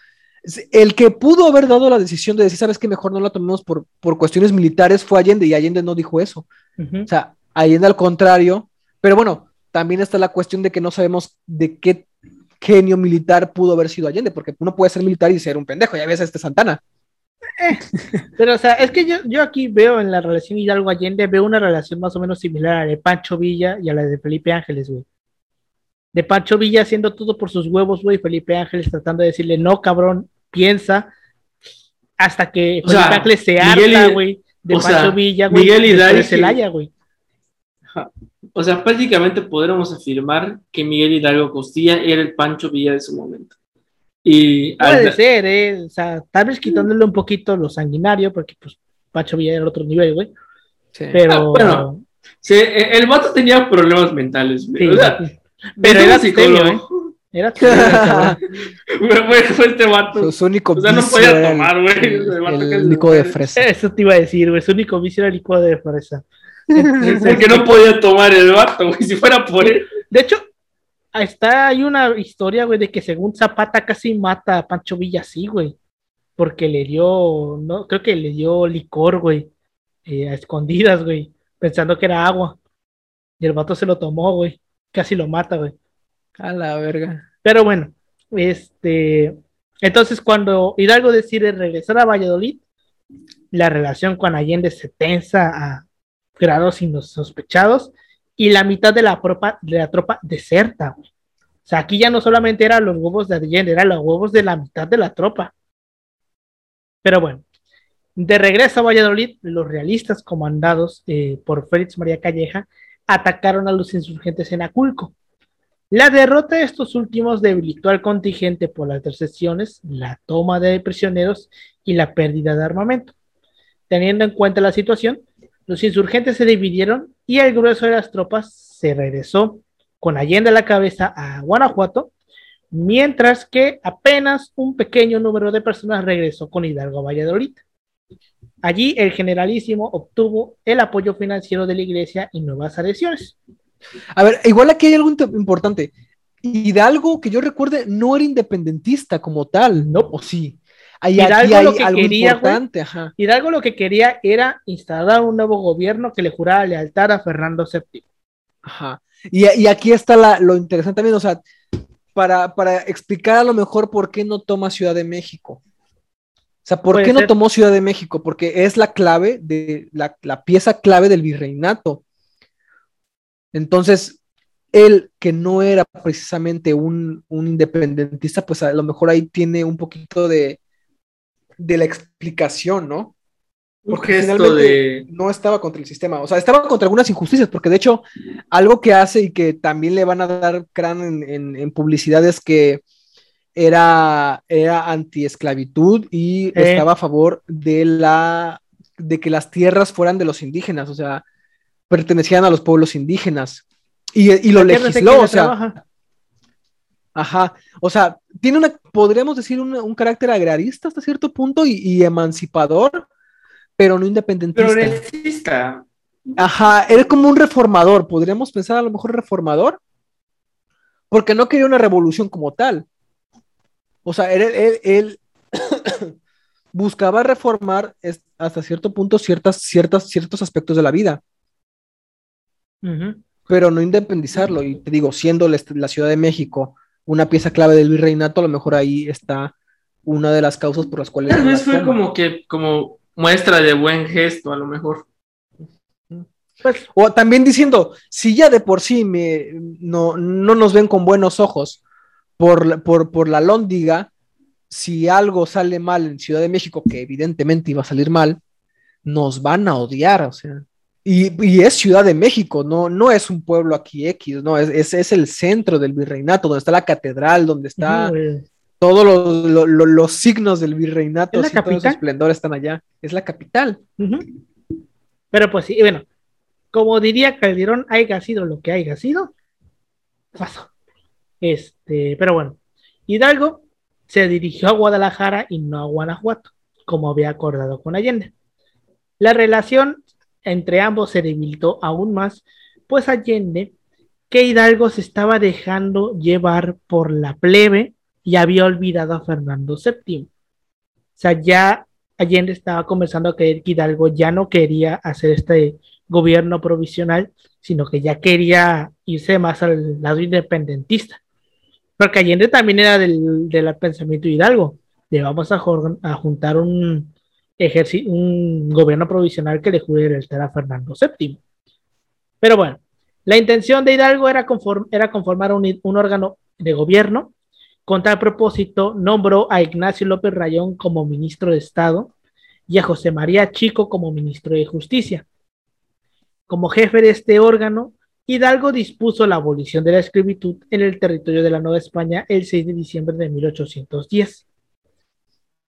el que pudo haber dado la decisión de decir, sabes que mejor no la tomemos por, por cuestiones militares fue Allende y Allende no dijo eso. O sea, Allende al contrario, pero bueno, también está la cuestión de que no sabemos de qué genio militar pudo haber sido Allende, porque uno puede ser militar y ser un pendejo, ya ves a este Santana. Eh, pero, o sea, es que yo, yo aquí veo en la relación Hidalgo-Allende, veo una relación más o menos similar a la de Pancho Villa y a la de Felipe Ángeles, güey de Pancho Villa haciendo todo por sus huevos, güey, Felipe Ángeles tratando de decirle, no, cabrón, piensa, hasta que se harta, güey, de Pancho Villa, güey, Miguel Hidalgo, Celaya, güey. O sea, prácticamente podríamos afirmar que Miguel Hidalgo Costilla era el Pancho Villa de su momento. Y Puede ser, ¿eh? O sea, tal vez quitándole un poquito lo sanguinario, porque pues Pancho Villa era otro nivel, güey. Sí. Pero. Ah, bueno, sí, el vato tenía problemas mentales, güey. o sea, pero era psicólogo, Era fue, fue este vato. Su, único o sea, no podía tomar, güey. El, el licor de fresa. Eso te iba a decir, güey. Su único vicio era el licor de fresa. Porque no podía tomar el vato, güey. Si fuera por él. De hecho, está, hay una historia, güey, de que según Zapata casi mata a Pancho Villa así, güey. Porque le dio, no, creo que le dio licor, güey. Eh, a escondidas, güey. Pensando que era agua. Y el vato se lo tomó, güey casi lo mata, güey. A la verga. Pero bueno, este, Entonces, cuando Hidalgo decide regresar a Valladolid, la relación con Allende se tensa a grados sospechados y la mitad de la, tropa, de la tropa deserta. O sea, aquí ya no solamente eran los huevos de Allende, eran los huevos de la mitad de la tropa. Pero bueno, de regreso a Valladolid, los realistas comandados eh, por Félix María Calleja atacaron a los insurgentes en Aculco. La derrota de estos últimos debilitó al contingente por las intercesiones, la toma de prisioneros y la pérdida de armamento. Teniendo en cuenta la situación, los insurgentes se dividieron y el grueso de las tropas se regresó con Allende a la cabeza a Guanajuato, mientras que apenas un pequeño número de personas regresó con Hidalgo a Valladolid. Allí el generalísimo obtuvo el apoyo financiero de la iglesia y nuevas adhesiones. A ver, igual aquí hay algo importante. Hidalgo, que yo recuerde, no era independentista como tal, ¿no? ¿O sí? Hay, Hidalgo lo que quería, Hidalgo lo que quería era instalar un nuevo gobierno que le jurara lealtad a Fernando VII. Ajá. Y, aquí está lo interesante también, o sea, para, para, explicar a lo mejor por qué no toma Ciudad de México. O sea, ¿por qué no tomó Ciudad de México? Porque es la clave de la, la pieza clave del virreinato. Entonces, él, que no era precisamente un, independentista, pues a lo mejor ahí tiene un poquito de, de la explicación, ¿no? Porque esto de... no estaba contra el sistema, o sea, estaba contra algunas injusticias, porque de hecho, algo que hace y que también le van a dar crán en, publicidad es que era, era anti-esclavitud y eh. estaba a favor de la de que las tierras fueran de los indígenas, o sea, pertenecían a los pueblos indígenas. Y, lo legisló, o sea. Ajá, o sea, tiene una, podríamos decir, un, carácter agrarista hasta cierto punto y, emancipador, pero no independentista. Ajá, era como un reformador, podríamos pensar a lo mejor reformador, porque no quería una revolución como tal. O sea, él, él, buscaba reformar hasta cierto punto ciertas, ciertas, ciertos aspectos de la vida pero no independizarlo. Y te digo, siendo la, Ciudad de México una pieza clave del virreinato, a lo mejor ahí está una de las causas por las cuales. Tal vez fue como que, como muestra de buen gesto, a lo mejor. Pues, o también diciendo, si ya de por sí me, no, no nos ven con buenos ojos por, por, por la lóndiga, si algo sale mal en Ciudad de México, que evidentemente iba a salir mal, nos van a odiar, o sea. Y, es Ciudad de México, no, no es un pueblo aquí X, no, es, es, el centro del virreinato, donde está la catedral, donde está todos los, signos del virreinato, ¿Es la capital? esplendor están allá, es la capital. Pero pues sí, bueno, como diría Calderón, haya sido lo que haya sido, pasó. Este, pero bueno, Hidalgo se dirigió a Guadalajara y no a Guanajuato, como había acordado con Allende. La relación entre ambos se debilitó aún más, pues Allende, que Hidalgo se estaba dejando llevar por la plebe y había olvidado a Fernando VII. O sea, ya Allende estaba comenzando a creer que Hidalgo ya no quería hacer este gobierno provisional, sino que ya quería irse más al lado independentista. Porque Allende también era del, del pensamiento Hidalgo, de vamos a juntar un, un gobierno provisional que le lealtad a Fernando VII. Pero bueno, la intención de Hidalgo era, era conformar un, un, órgano de gobierno. Con tal propósito, nombró a Ignacio López Rayón como ministro de Estado y a José María Chico como ministro de Justicia. Como jefe de este órgano, Hidalgo dispuso la abolición de la esclavitud en el territorio de la Nueva España el 6 de diciembre de 1810.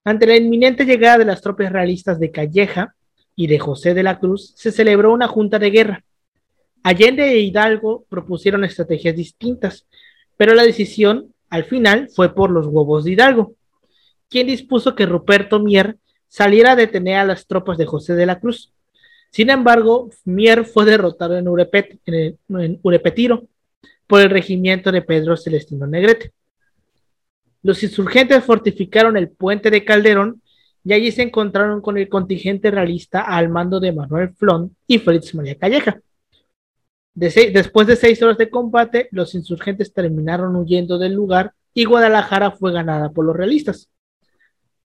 Ante la inminente llegada de las tropas realistas de Calleja y de José de la Cruz, se celebró una junta de guerra. Allende e Hidalgo propusieron estrategias distintas, pero la decisión al final fue por los huevos de Hidalgo, quien dispuso que Ruperto Mier saliera a detener a las tropas de José de la Cruz. Sin embargo, Mier fue derrotado en, en Urepetiro por el regimiento de Pedro Celestino Negrete. Los insurgentes fortificaron el puente de Calderón y allí se encontraron con el contingente realista al mando de Manuel Flon y Félix María Calleja. después de seis horas de combate, los insurgentes terminaron huyendo del lugar y Guadalajara fue ganada por los realistas.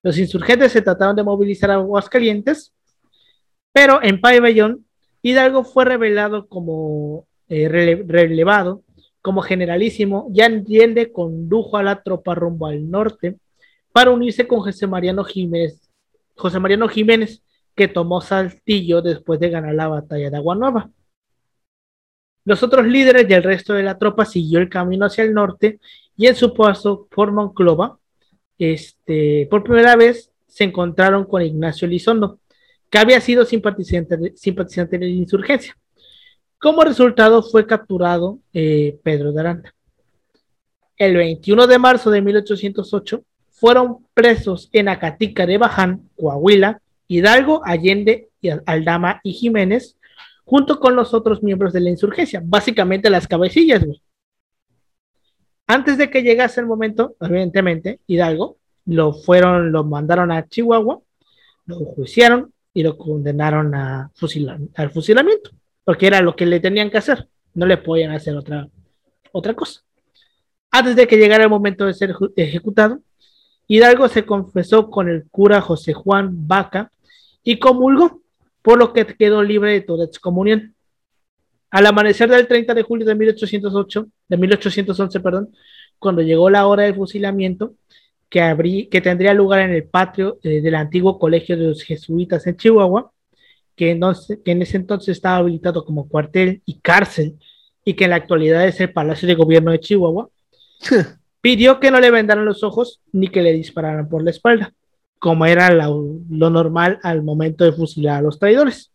Los insurgentes se trataron de movilizar a Aguascalientes, pero en Pabellón, Hidalgo fue revelado como eh, rele- relevado como generalísimo y Allende condujo a la tropa rumbo al norte para unirse con José Mariano Jiménez, José Mariano Jiménez, que tomó Saltillo después de ganar la batalla de Aguanueva. Los otros líderes y el resto de la tropa siguió el camino hacia el norte y en su paso por Monclova, este, por primera vez se encontraron con Ignacio Elizondo, que había sido simpatizante simpatizante de la insurgencia. Como resultado fue capturado eh, Pedro de Aranda. El 21 de marzo de 1808 fueron presos en Acatica de Baján, Coahuila, Hidalgo, Allende, y Aldama y Jiménez, junto con los otros miembros de la insurgencia, básicamente las cabecillas. Antes de que llegase el momento, evidentemente, Hidalgo lo fueron, lo mandaron a Chihuahua, lo juiciaron y lo condenaron a al fusilamiento, porque era lo que le tenían que hacer, no le podían hacer otra, otra cosa. Antes de que llegara el momento de ser ejecutado, Hidalgo se confesó con el cura José Juan Vaca y comulgó, por lo que quedó libre de toda excomunión. Al amanecer del 30 de julio de 1808, de 1811, perdón, cuando llegó la hora del fusilamiento, que, habrí, que tendría lugar en el patio eh, del antiguo colegio de los jesuitas en Chihuahua, que, no, que en ese entonces estaba habilitado como cuartel y cárcel, y que en la actualidad es el Palacio de Gobierno de Chihuahua, pidió que no le vendaran los ojos ni que le dispararan por la espalda, como era la, lo normal al momento de fusilar a los traidores.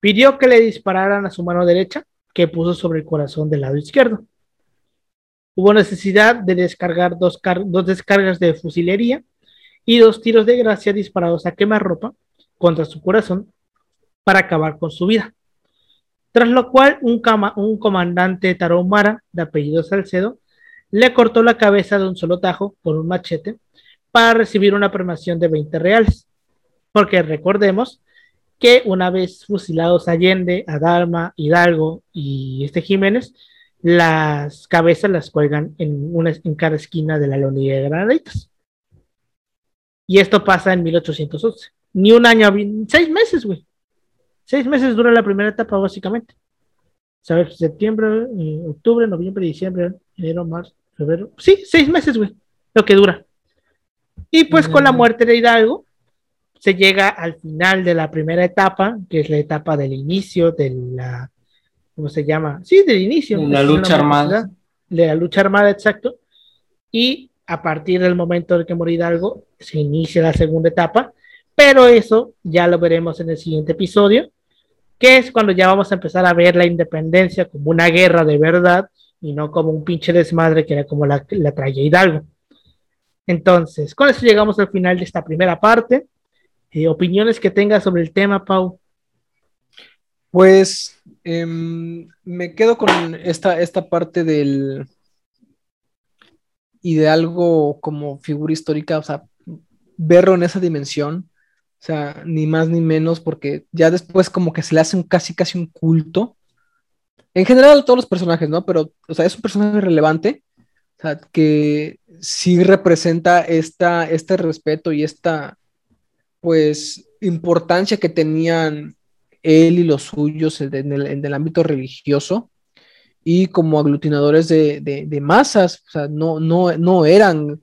Pidió que le dispararan a su mano derecha, que puso sobre el corazón del lado izquierdo. Hubo necesidad de descargar dos, dos descargas de fusilería y dos tiros de gracia disparados a quemarropa contra su corazón para acabar con su vida. Tras lo cual, un, cama, un comandante tarahumara de apellido Salcedo le cortó la cabeza de un solo tajo con un machete para recibir una premiación de 20 reales. Porque recordemos que una vez fusilados Allende, Adalma, Hidalgo y este Jiménez, las cabezas las cuelgan en, una, en cada esquina de la Leonía de Granaditas. Y esto pasa en 1811. Ni un año, seis meses, güey. Seis meses dura la primera etapa, básicamente. ¿Sabes? Septiembre, eh, octubre, noviembre, diciembre, enero, marzo, febrero. Sí, seis meses, güey. Lo que dura. Y pues mm. con la muerte de Hidalgo, se llega al final de la primera etapa, que es la etapa del inicio de la, ¿cómo se llama? Sí, del inicio. De la lucha armada. De la lucha armada, exacto. Y a partir del momento en que muere Hidalgo, se inicia la segunda etapa, pero eso ya lo veremos en el siguiente episodio, que es cuando ya vamos a empezar a ver la independencia como una guerra de verdad y no como un pinche desmadre que era como la, la traía Hidalgo. Entonces, con eso llegamos al final de esta primera parte. Eh, opiniones que tengas sobre el tema, Pau. Pues eh, me quedo con esta, esta parte del y de algo como figura histórica, o sea, verlo en esa dimensión, o sea, ni más ni menos, porque ya después como que se le hace un casi casi un culto. En general todos los personajes, ¿no? Pero, o sea, es un personaje relevante, o sea, que sí representa esta, este respeto y esta, pues, importancia que tenían él y los suyos en el, ámbito religioso y como aglutinadores de, de, de, masas, o sea, no, no, no eran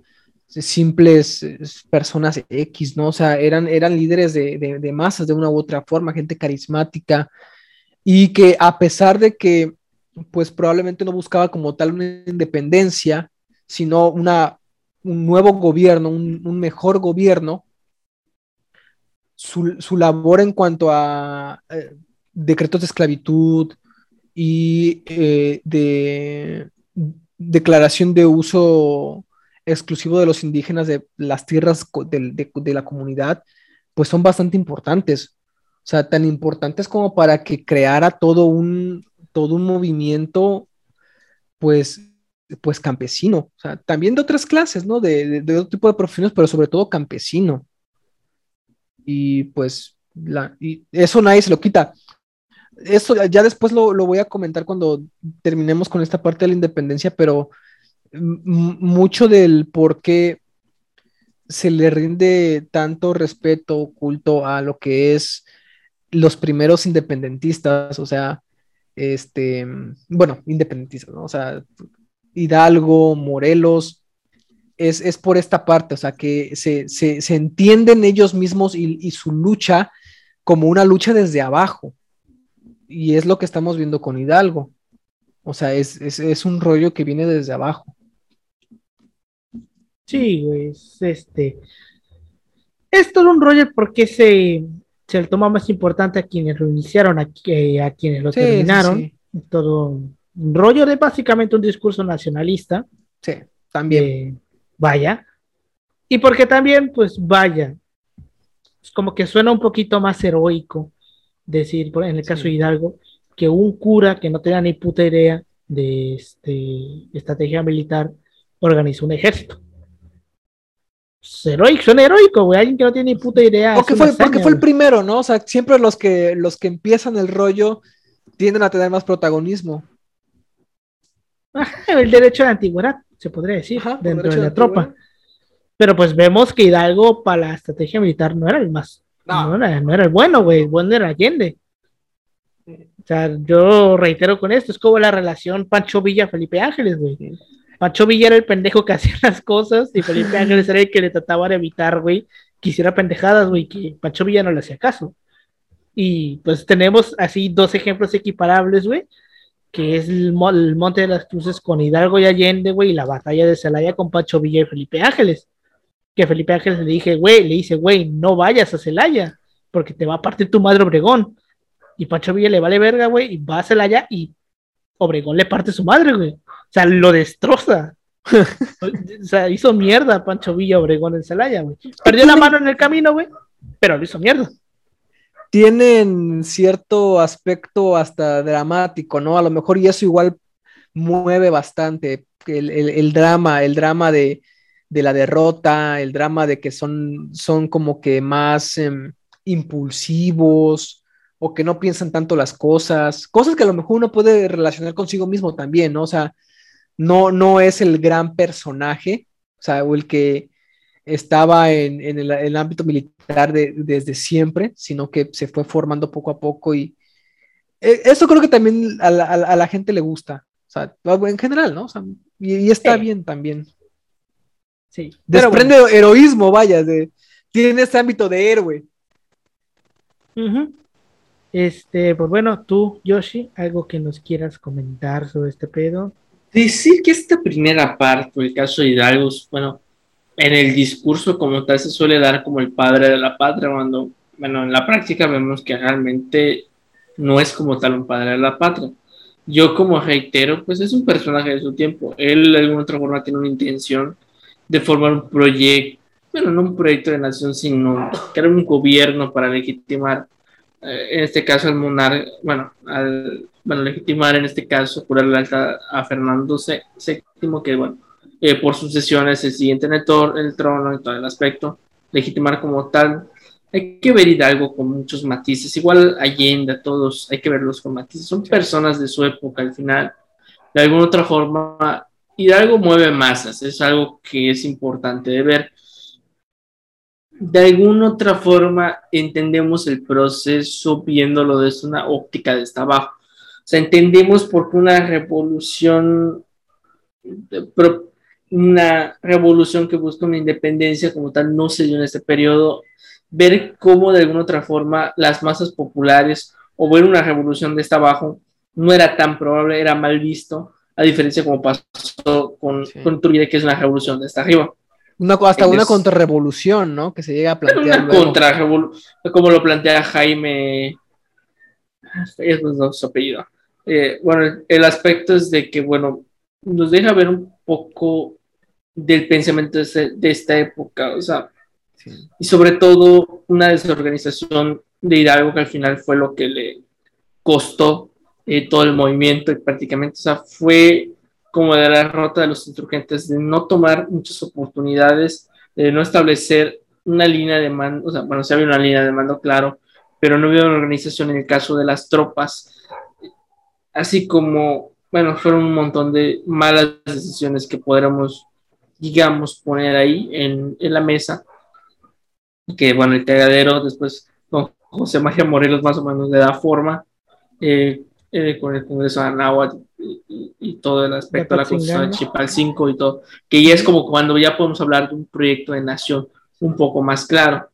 simples personas X, ¿no? O sea, eran, eran líderes de, de, masas de una u otra forma, gente carismática y que a pesar de que, pues probablemente no buscaba como tal una independencia, sino una, un nuevo gobierno, un, un mejor gobierno, su, su, labor en cuanto a eh, decretos de esclavitud y eh, de declaración de uso exclusivo de los indígenas de las tierras de, de, de, la comunidad, pues son bastante importantes. O sea, tan importantes como para que creara todo un, todo un movimiento, pues, pues campesino. O sea, también de otras clases, ¿no? De, de otro tipo de profesiones, pero sobre todo campesino y pues la, y eso nadie se lo quita. Eso ya después lo, lo, voy a comentar cuando terminemos con esta parte de la independencia, pero mucho del por qué se le rinde tanto respeto, culto a lo que es los primeros independentistas, o sea, este, bueno, independentistas, ¿no? O sea, Hidalgo, Morelos, es, por esta parte, o sea, que se, entienden ellos mismos y, su lucha como una lucha desde abajo. Y es lo que estamos viendo con Hidalgo. O sea, es, es un rollo que viene desde abajo. Sí, güey, este. Es todo un rollo porque se, se le toma más importante a quienes lo iniciaron, a, a quienes lo terminaron. Todo un rollo de básicamente un discurso nacionalista. Sí, también. Eh, vaya. Y porque también, pues vaya. Es como que suena un poquito más heroico decir, en el caso de Hidalgo, que un cura que no tenía ni puta idea de este, estrategia militar organizó un ejército heroico, son heroico, güey. Alguien que no tiene ni puta idea. Porque fue, porque fue el primero, ¿no? O sea, siempre los que, los que empiezan el rollo tienden a tener más protagonismo. el derecho de antigüedad, se podría decir, dentro de la tropa. Pero pues vemos que Hidalgo para la estrategia militar no era el más. No, era, el bueno, güey. El bueno era Allende. O sea, yo reitero con esto, es como la relación Pancho Villa-Felipe Ángeles, güey. Pancho Villa era el pendejo que hacía las cosas y Felipe Ángeles era el que le trataba de evitar, güey, que hiciera pendejadas, güey, que Pancho Villa no le hacía caso. Y pues tenemos así dos ejemplos equiparables, güey, que es el, Monte de las Cruces con Hidalgo y Allende, güey, y la batalla de Celaya con Pancho Villa y Felipe Ángeles. Que Felipe Ángeles le dije, güey, le dice, güey, no vayas a Celaya, porque te va a partir tu madre Obregón. Y Pancho Villa le vale verga, güey, y va a Celaya y Obregón le parte su madre, güey. O sea, lo destroza. o sea, hizo mierda Pancho Villa Obregón en Celaya, güey. Perdió la mano en el camino, güey, pero lo hizo mierda. Tienen cierto aspecto hasta dramático, ¿no? A lo mejor y eso igual mueve bastante el, drama, el drama de, la derrota, el drama de que son, son como que más em, impulsivos, o que no piensan tanto las cosas, cosas que a lo mejor uno puede relacionar consigo mismo también, ¿no? O sea, no, no es el gran personaje, o sea, o el que estaba en, el, ámbito militar desde siempre, sino que se fue formando poco a poco y eh, eso creo que también a la, gente le gusta, o sea, en general, ¿no? O sea, y, está bien también. Sí. Desprende heroísmo, vaya, de, tiene ese ámbito de héroe. Este, pues bueno, tú, Yoshi, algo que nos quieras comentar sobre este pedo. Decir que esta primera parte, el caso de Hidalgo, bueno, en el discurso como tal se suele dar como el padre de la patria, cuando, bueno, en la práctica vemos que realmente no es como tal un padre de la patria. Yo como reitero, pues es un personaje de su tiempo. Él de alguna otra forma tiene una intención de formar un proyecto, bueno, no un proyecto de nación, sino crear un gobierno para legitimar eh, en este caso el monarca, bueno, al bueno, legitimar en este caso, curarle alta a Fernando VII, que bueno, eh, por sucesión es el siguiente en el, trono y todo el aspecto, legitimar como tal. Hay que ver Hidalgo con muchos matices, igual Allende, todos hay que verlos con matices, son personas de su época al final. De alguna otra forma, Hidalgo mueve masas, es algo que es importante de ver de alguna otra forma entendemos el proceso viéndolo desde una óptica de esta abajo. O sea, entendemos por qué una revolución, una revolución que busca una independencia como tal no se dio en este periodo, ver cómo de alguna otra forma las masas populares o ver una revolución de esta abajo no era tan probable, era mal visto, a diferencia como pasó con, con que es una revolución de esta arriba. Una, hasta una contrarrevolución, ¿no? Que se llega a plantear. Una contrarrevolución, como lo plantea Jaime. Es su apellido. Eh, bueno, el aspecto es de que, bueno, nos deja ver un poco del pensamiento de, esta época, o sea, y sobre todo una desorganización de Hidalgo que al final fue lo que le costó eh, todo el movimiento y prácticamente, o sea, fue como de la derrota de los insurgentes, de no tomar muchas oportunidades, de no establecer una línea de mando, o sea, bueno, sí había una línea de mando, claro, pero no había una organización en el caso de las tropas, así como, bueno, fueron un montón de malas decisiones que podríamos digamos, poner ahí en, en la mesa. Que bueno, el cagadero después con José María Morelos más o menos le da forma eh, eh, con el Congreso de Anáhuac y, y, todo el aspecto de la Constitución de Chipal 5 y todo, que ya es como cuando ya podemos hablar de un proyecto de nación un poco más claro,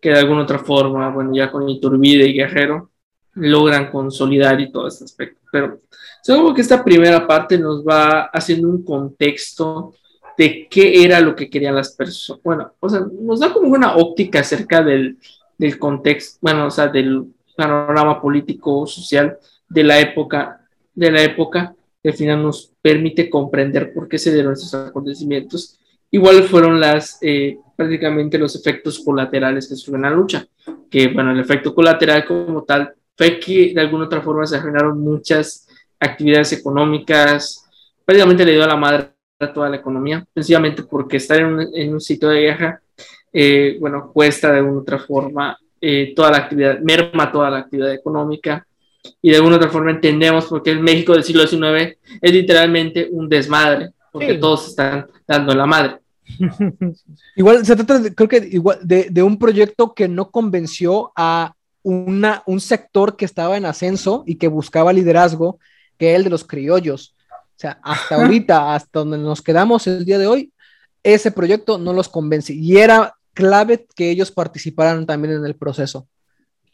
que de alguna otra forma, bueno, ya con Iturbide y Guerrero logran consolidar y todo este aspecto. Pero seguro que esta primera parte nos va haciendo un contexto de qué era lo que querían las personas. Bueno, o sea, nos da como una óptica acerca del, del contexto, bueno, o sea, del panorama político, social de la época, de la época, que al final nos permite comprender por qué se dieron esos acontecimientos. Igual fueron las, eh, prácticamente los efectos colaterales que sufrió la lucha, que bueno, el efecto colateral como tal fue que de alguna otra forma se generaron muchas actividades económicas, prácticamente le dio a la madre a toda la economía, sencillamente porque estar en un, en un sitio de guerra, eh, bueno, cuesta de alguna otra forma eh, toda la actividad, merma toda la actividad económica, y de alguna otra forma entendemos porque el México del siglo XIX es literalmente un desmadre, porque sí. todos están dando la madre. igual se trata, de, creo que igual de, de, un proyecto que no convenció a una, un sector que estaba en ascenso y que buscaba liderazgo, que es el de los criollos. O sea, hasta ahorita, hasta donde nos quedamos el día de hoy, ese proyecto no los convence y era clave que ellos participaran también en el proceso.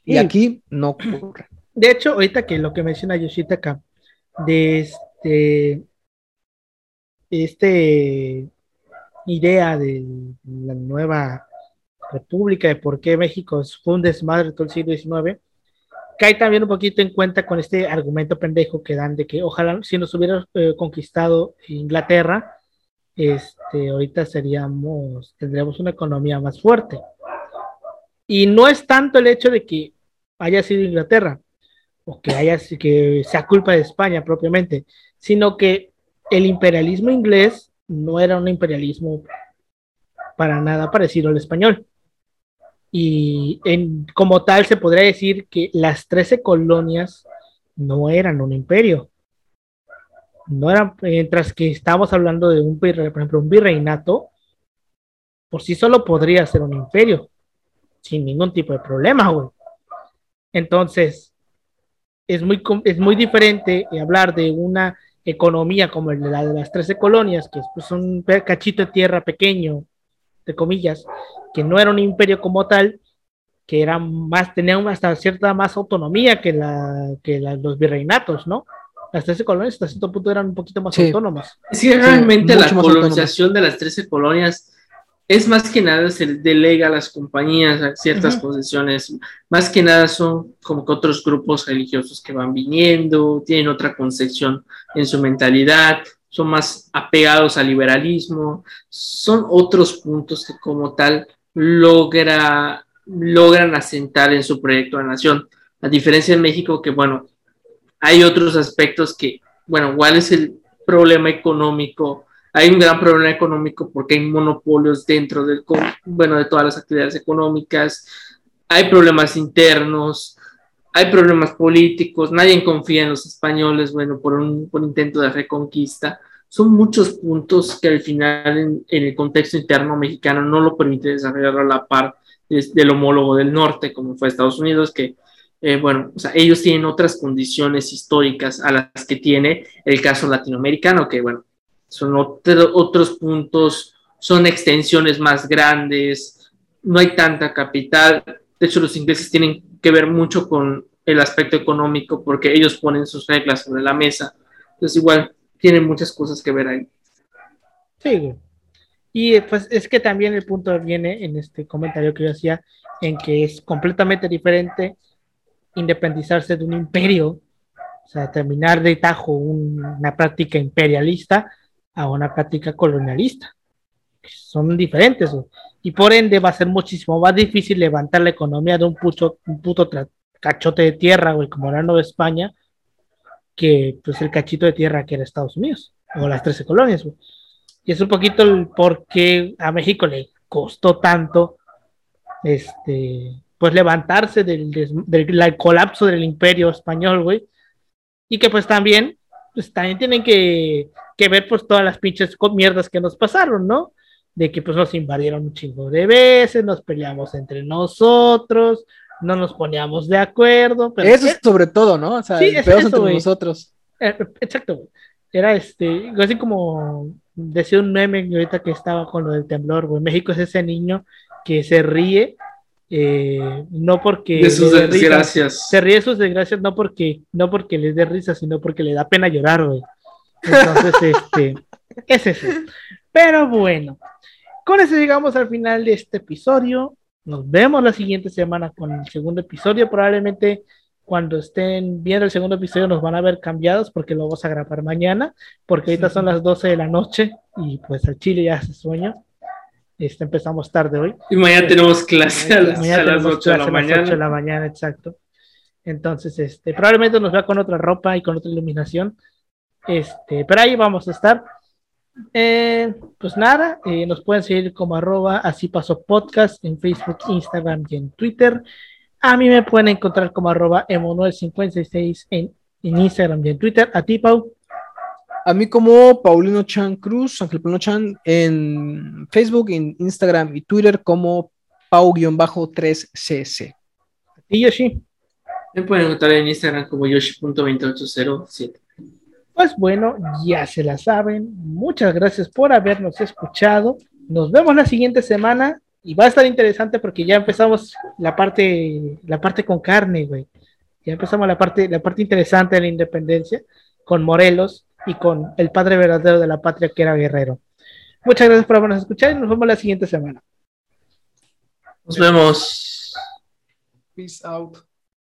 Y sí. aquí no ocurre. De hecho, ahorita que lo que menciona Yoshitaka, de este, este idea de la nueva república, de por qué México fue un desmadre todo el siglo XIX, cae también un poquito en cuenta con este argumento pendejo que dan de que ojalá si nos hubiera eh, conquistado Inglaterra, este, ahorita seríamos, tendríamos una economía más fuerte. Y no es tanto el hecho de que haya sido Inglaterra, o que haya que sea culpa de España propiamente, sino que el imperialismo inglés no era un imperialismo para nada parecido al español. Y en, como tal se podría decir que las 13 colonias no eran un imperio. No eran, mientras que estamos hablando de un, por un virreinato, por sí solo podría ser un imperio, sin ningún tipo de problema, güey. Entonces, es muy, es muy diferente hablar de una economía como la de las 13 colonias, que es pues, un cachito de tierra pequeño, de comillas, que no era un imperio como tal, que era más, tenía hasta cierta más autonomía que, la, que la, los virreinatos, ¿no? Las 13 colonias hasta cierto punto eran un poquito más sí. autónomas. Sí, realmente sí, la colonización de las 13 colonias es más que nada se delega a las compañías a ciertas uh -huh. posesiones, más que nada son como que otros grupos religiosos que van viniendo, tienen otra concepción en su mentalidad, son más apegados al liberalismo, son otros puntos que como tal logra, logran asentar en su proyecto de nación, a diferencia de México que bueno, hay otros aspectos que, bueno, ¿cuál es el problema económico? hay un gran problema económico porque hay monopolios dentro del, bueno, de todas las actividades económicas, hay problemas internos, hay problemas políticos, nadie confía en los españoles, bueno, por un por intento de reconquista. Son muchos puntos que al final en, en, el contexto interno mexicano no lo permite desarrollar a la par de, del homólogo del norte, como fue Estados Unidos, que, eh, bueno, o sea, ellos tienen otras condiciones históricas a las que tiene el caso latinoamericano, que, bueno, son otro, otros puntos, son extensiones más grandes, no hay tanta capital. De hecho, los ingleses tienen que ver mucho con el aspecto económico porque ellos ponen sus reglas sobre la mesa. Entonces, igual, tienen muchas cosas que ver ahí. Sí, y pues es que también el punto viene en este comentario que yo hacía, en que es completamente diferente independizarse de un imperio, o sea, terminar de tajo un, una práctica imperialista, a una práctica colonialista. Son diferentes. Y por ende va a ser muchísimo más difícil levantar la economía de un puto, un puto cachote de tierra, güey, como era Nueva España, que pues el cachito de tierra que era Estados Unidos, o las 13 colonias, güey. Y es un poquito el por qué a México le costó tanto este pues levantarse del, del, del colapso del imperio español, güey. Y que pues también, pues también tienen que que ver pues todas las pinches mierdas que nos pasaron, ¿no? De que pues nos invadieron un chingo de veces, nos peleamos entre nosotros, no nos poníamos de acuerdo. Pero Eso es sobre todo, ¿no? O sea, Sí, es peor eso, entre güey. nosotros. Eh, exacto, güey. Era este, así como decía un meme ahorita que estaba con lo del temblor, güey. México es ese niño que se ríe, eh, no porque De sus desgracias. se ríe de sus desgracias no porque, no porque les dé risa, sino porque le da pena llorar, güey. Entonces, este, es eso. Pero bueno, con eso llegamos al final de este episodio. Nos vemos la siguiente semana con el segundo episodio. Probablemente cuando estén viendo el segundo episodio nos van a ver cambiados porque lo vamos a grabar mañana, porque ahorita son las 12 de la noche y pues al Chile ya hace sueño. Este, empezamos tarde hoy. Y mañana tenemos clase a las, Mañana a las tenemos 8 de la a las 8 de mañana. la mañana, exacto. Entonces, este, probablemente nos vea con otra ropa y con otra iluminación. Este, pero ahí vamos a estar. Eh, pues nada, eh, nos pueden seguir como arroba así pasó podcast en Facebook, Instagram y en Twitter. A mí me pueden encontrar como arroba emo956 en, en Instagram y en Twitter. A ti, Pau. A mí como Paulino Chan Cruz, Ángel Paulino Chan, en Facebook, en Instagram y Twitter como Pau-3cc. A ti, Yoshi. Me pueden encontrar en Instagram como yoshi.28007. Pues bueno, ya se la saben. Muchas gracias por habernos escuchado. Nos vemos la siguiente semana y va a estar interesante porque ya empezamos la parte, la parte con carne, güey. Ya empezamos la parte, la parte interesante de la independencia con Morelos y con el padre verdadero de la patria que era Guerrero. Muchas gracias por habernos escuchado y nos vemos la siguiente semana. Nos vemos. Peace out.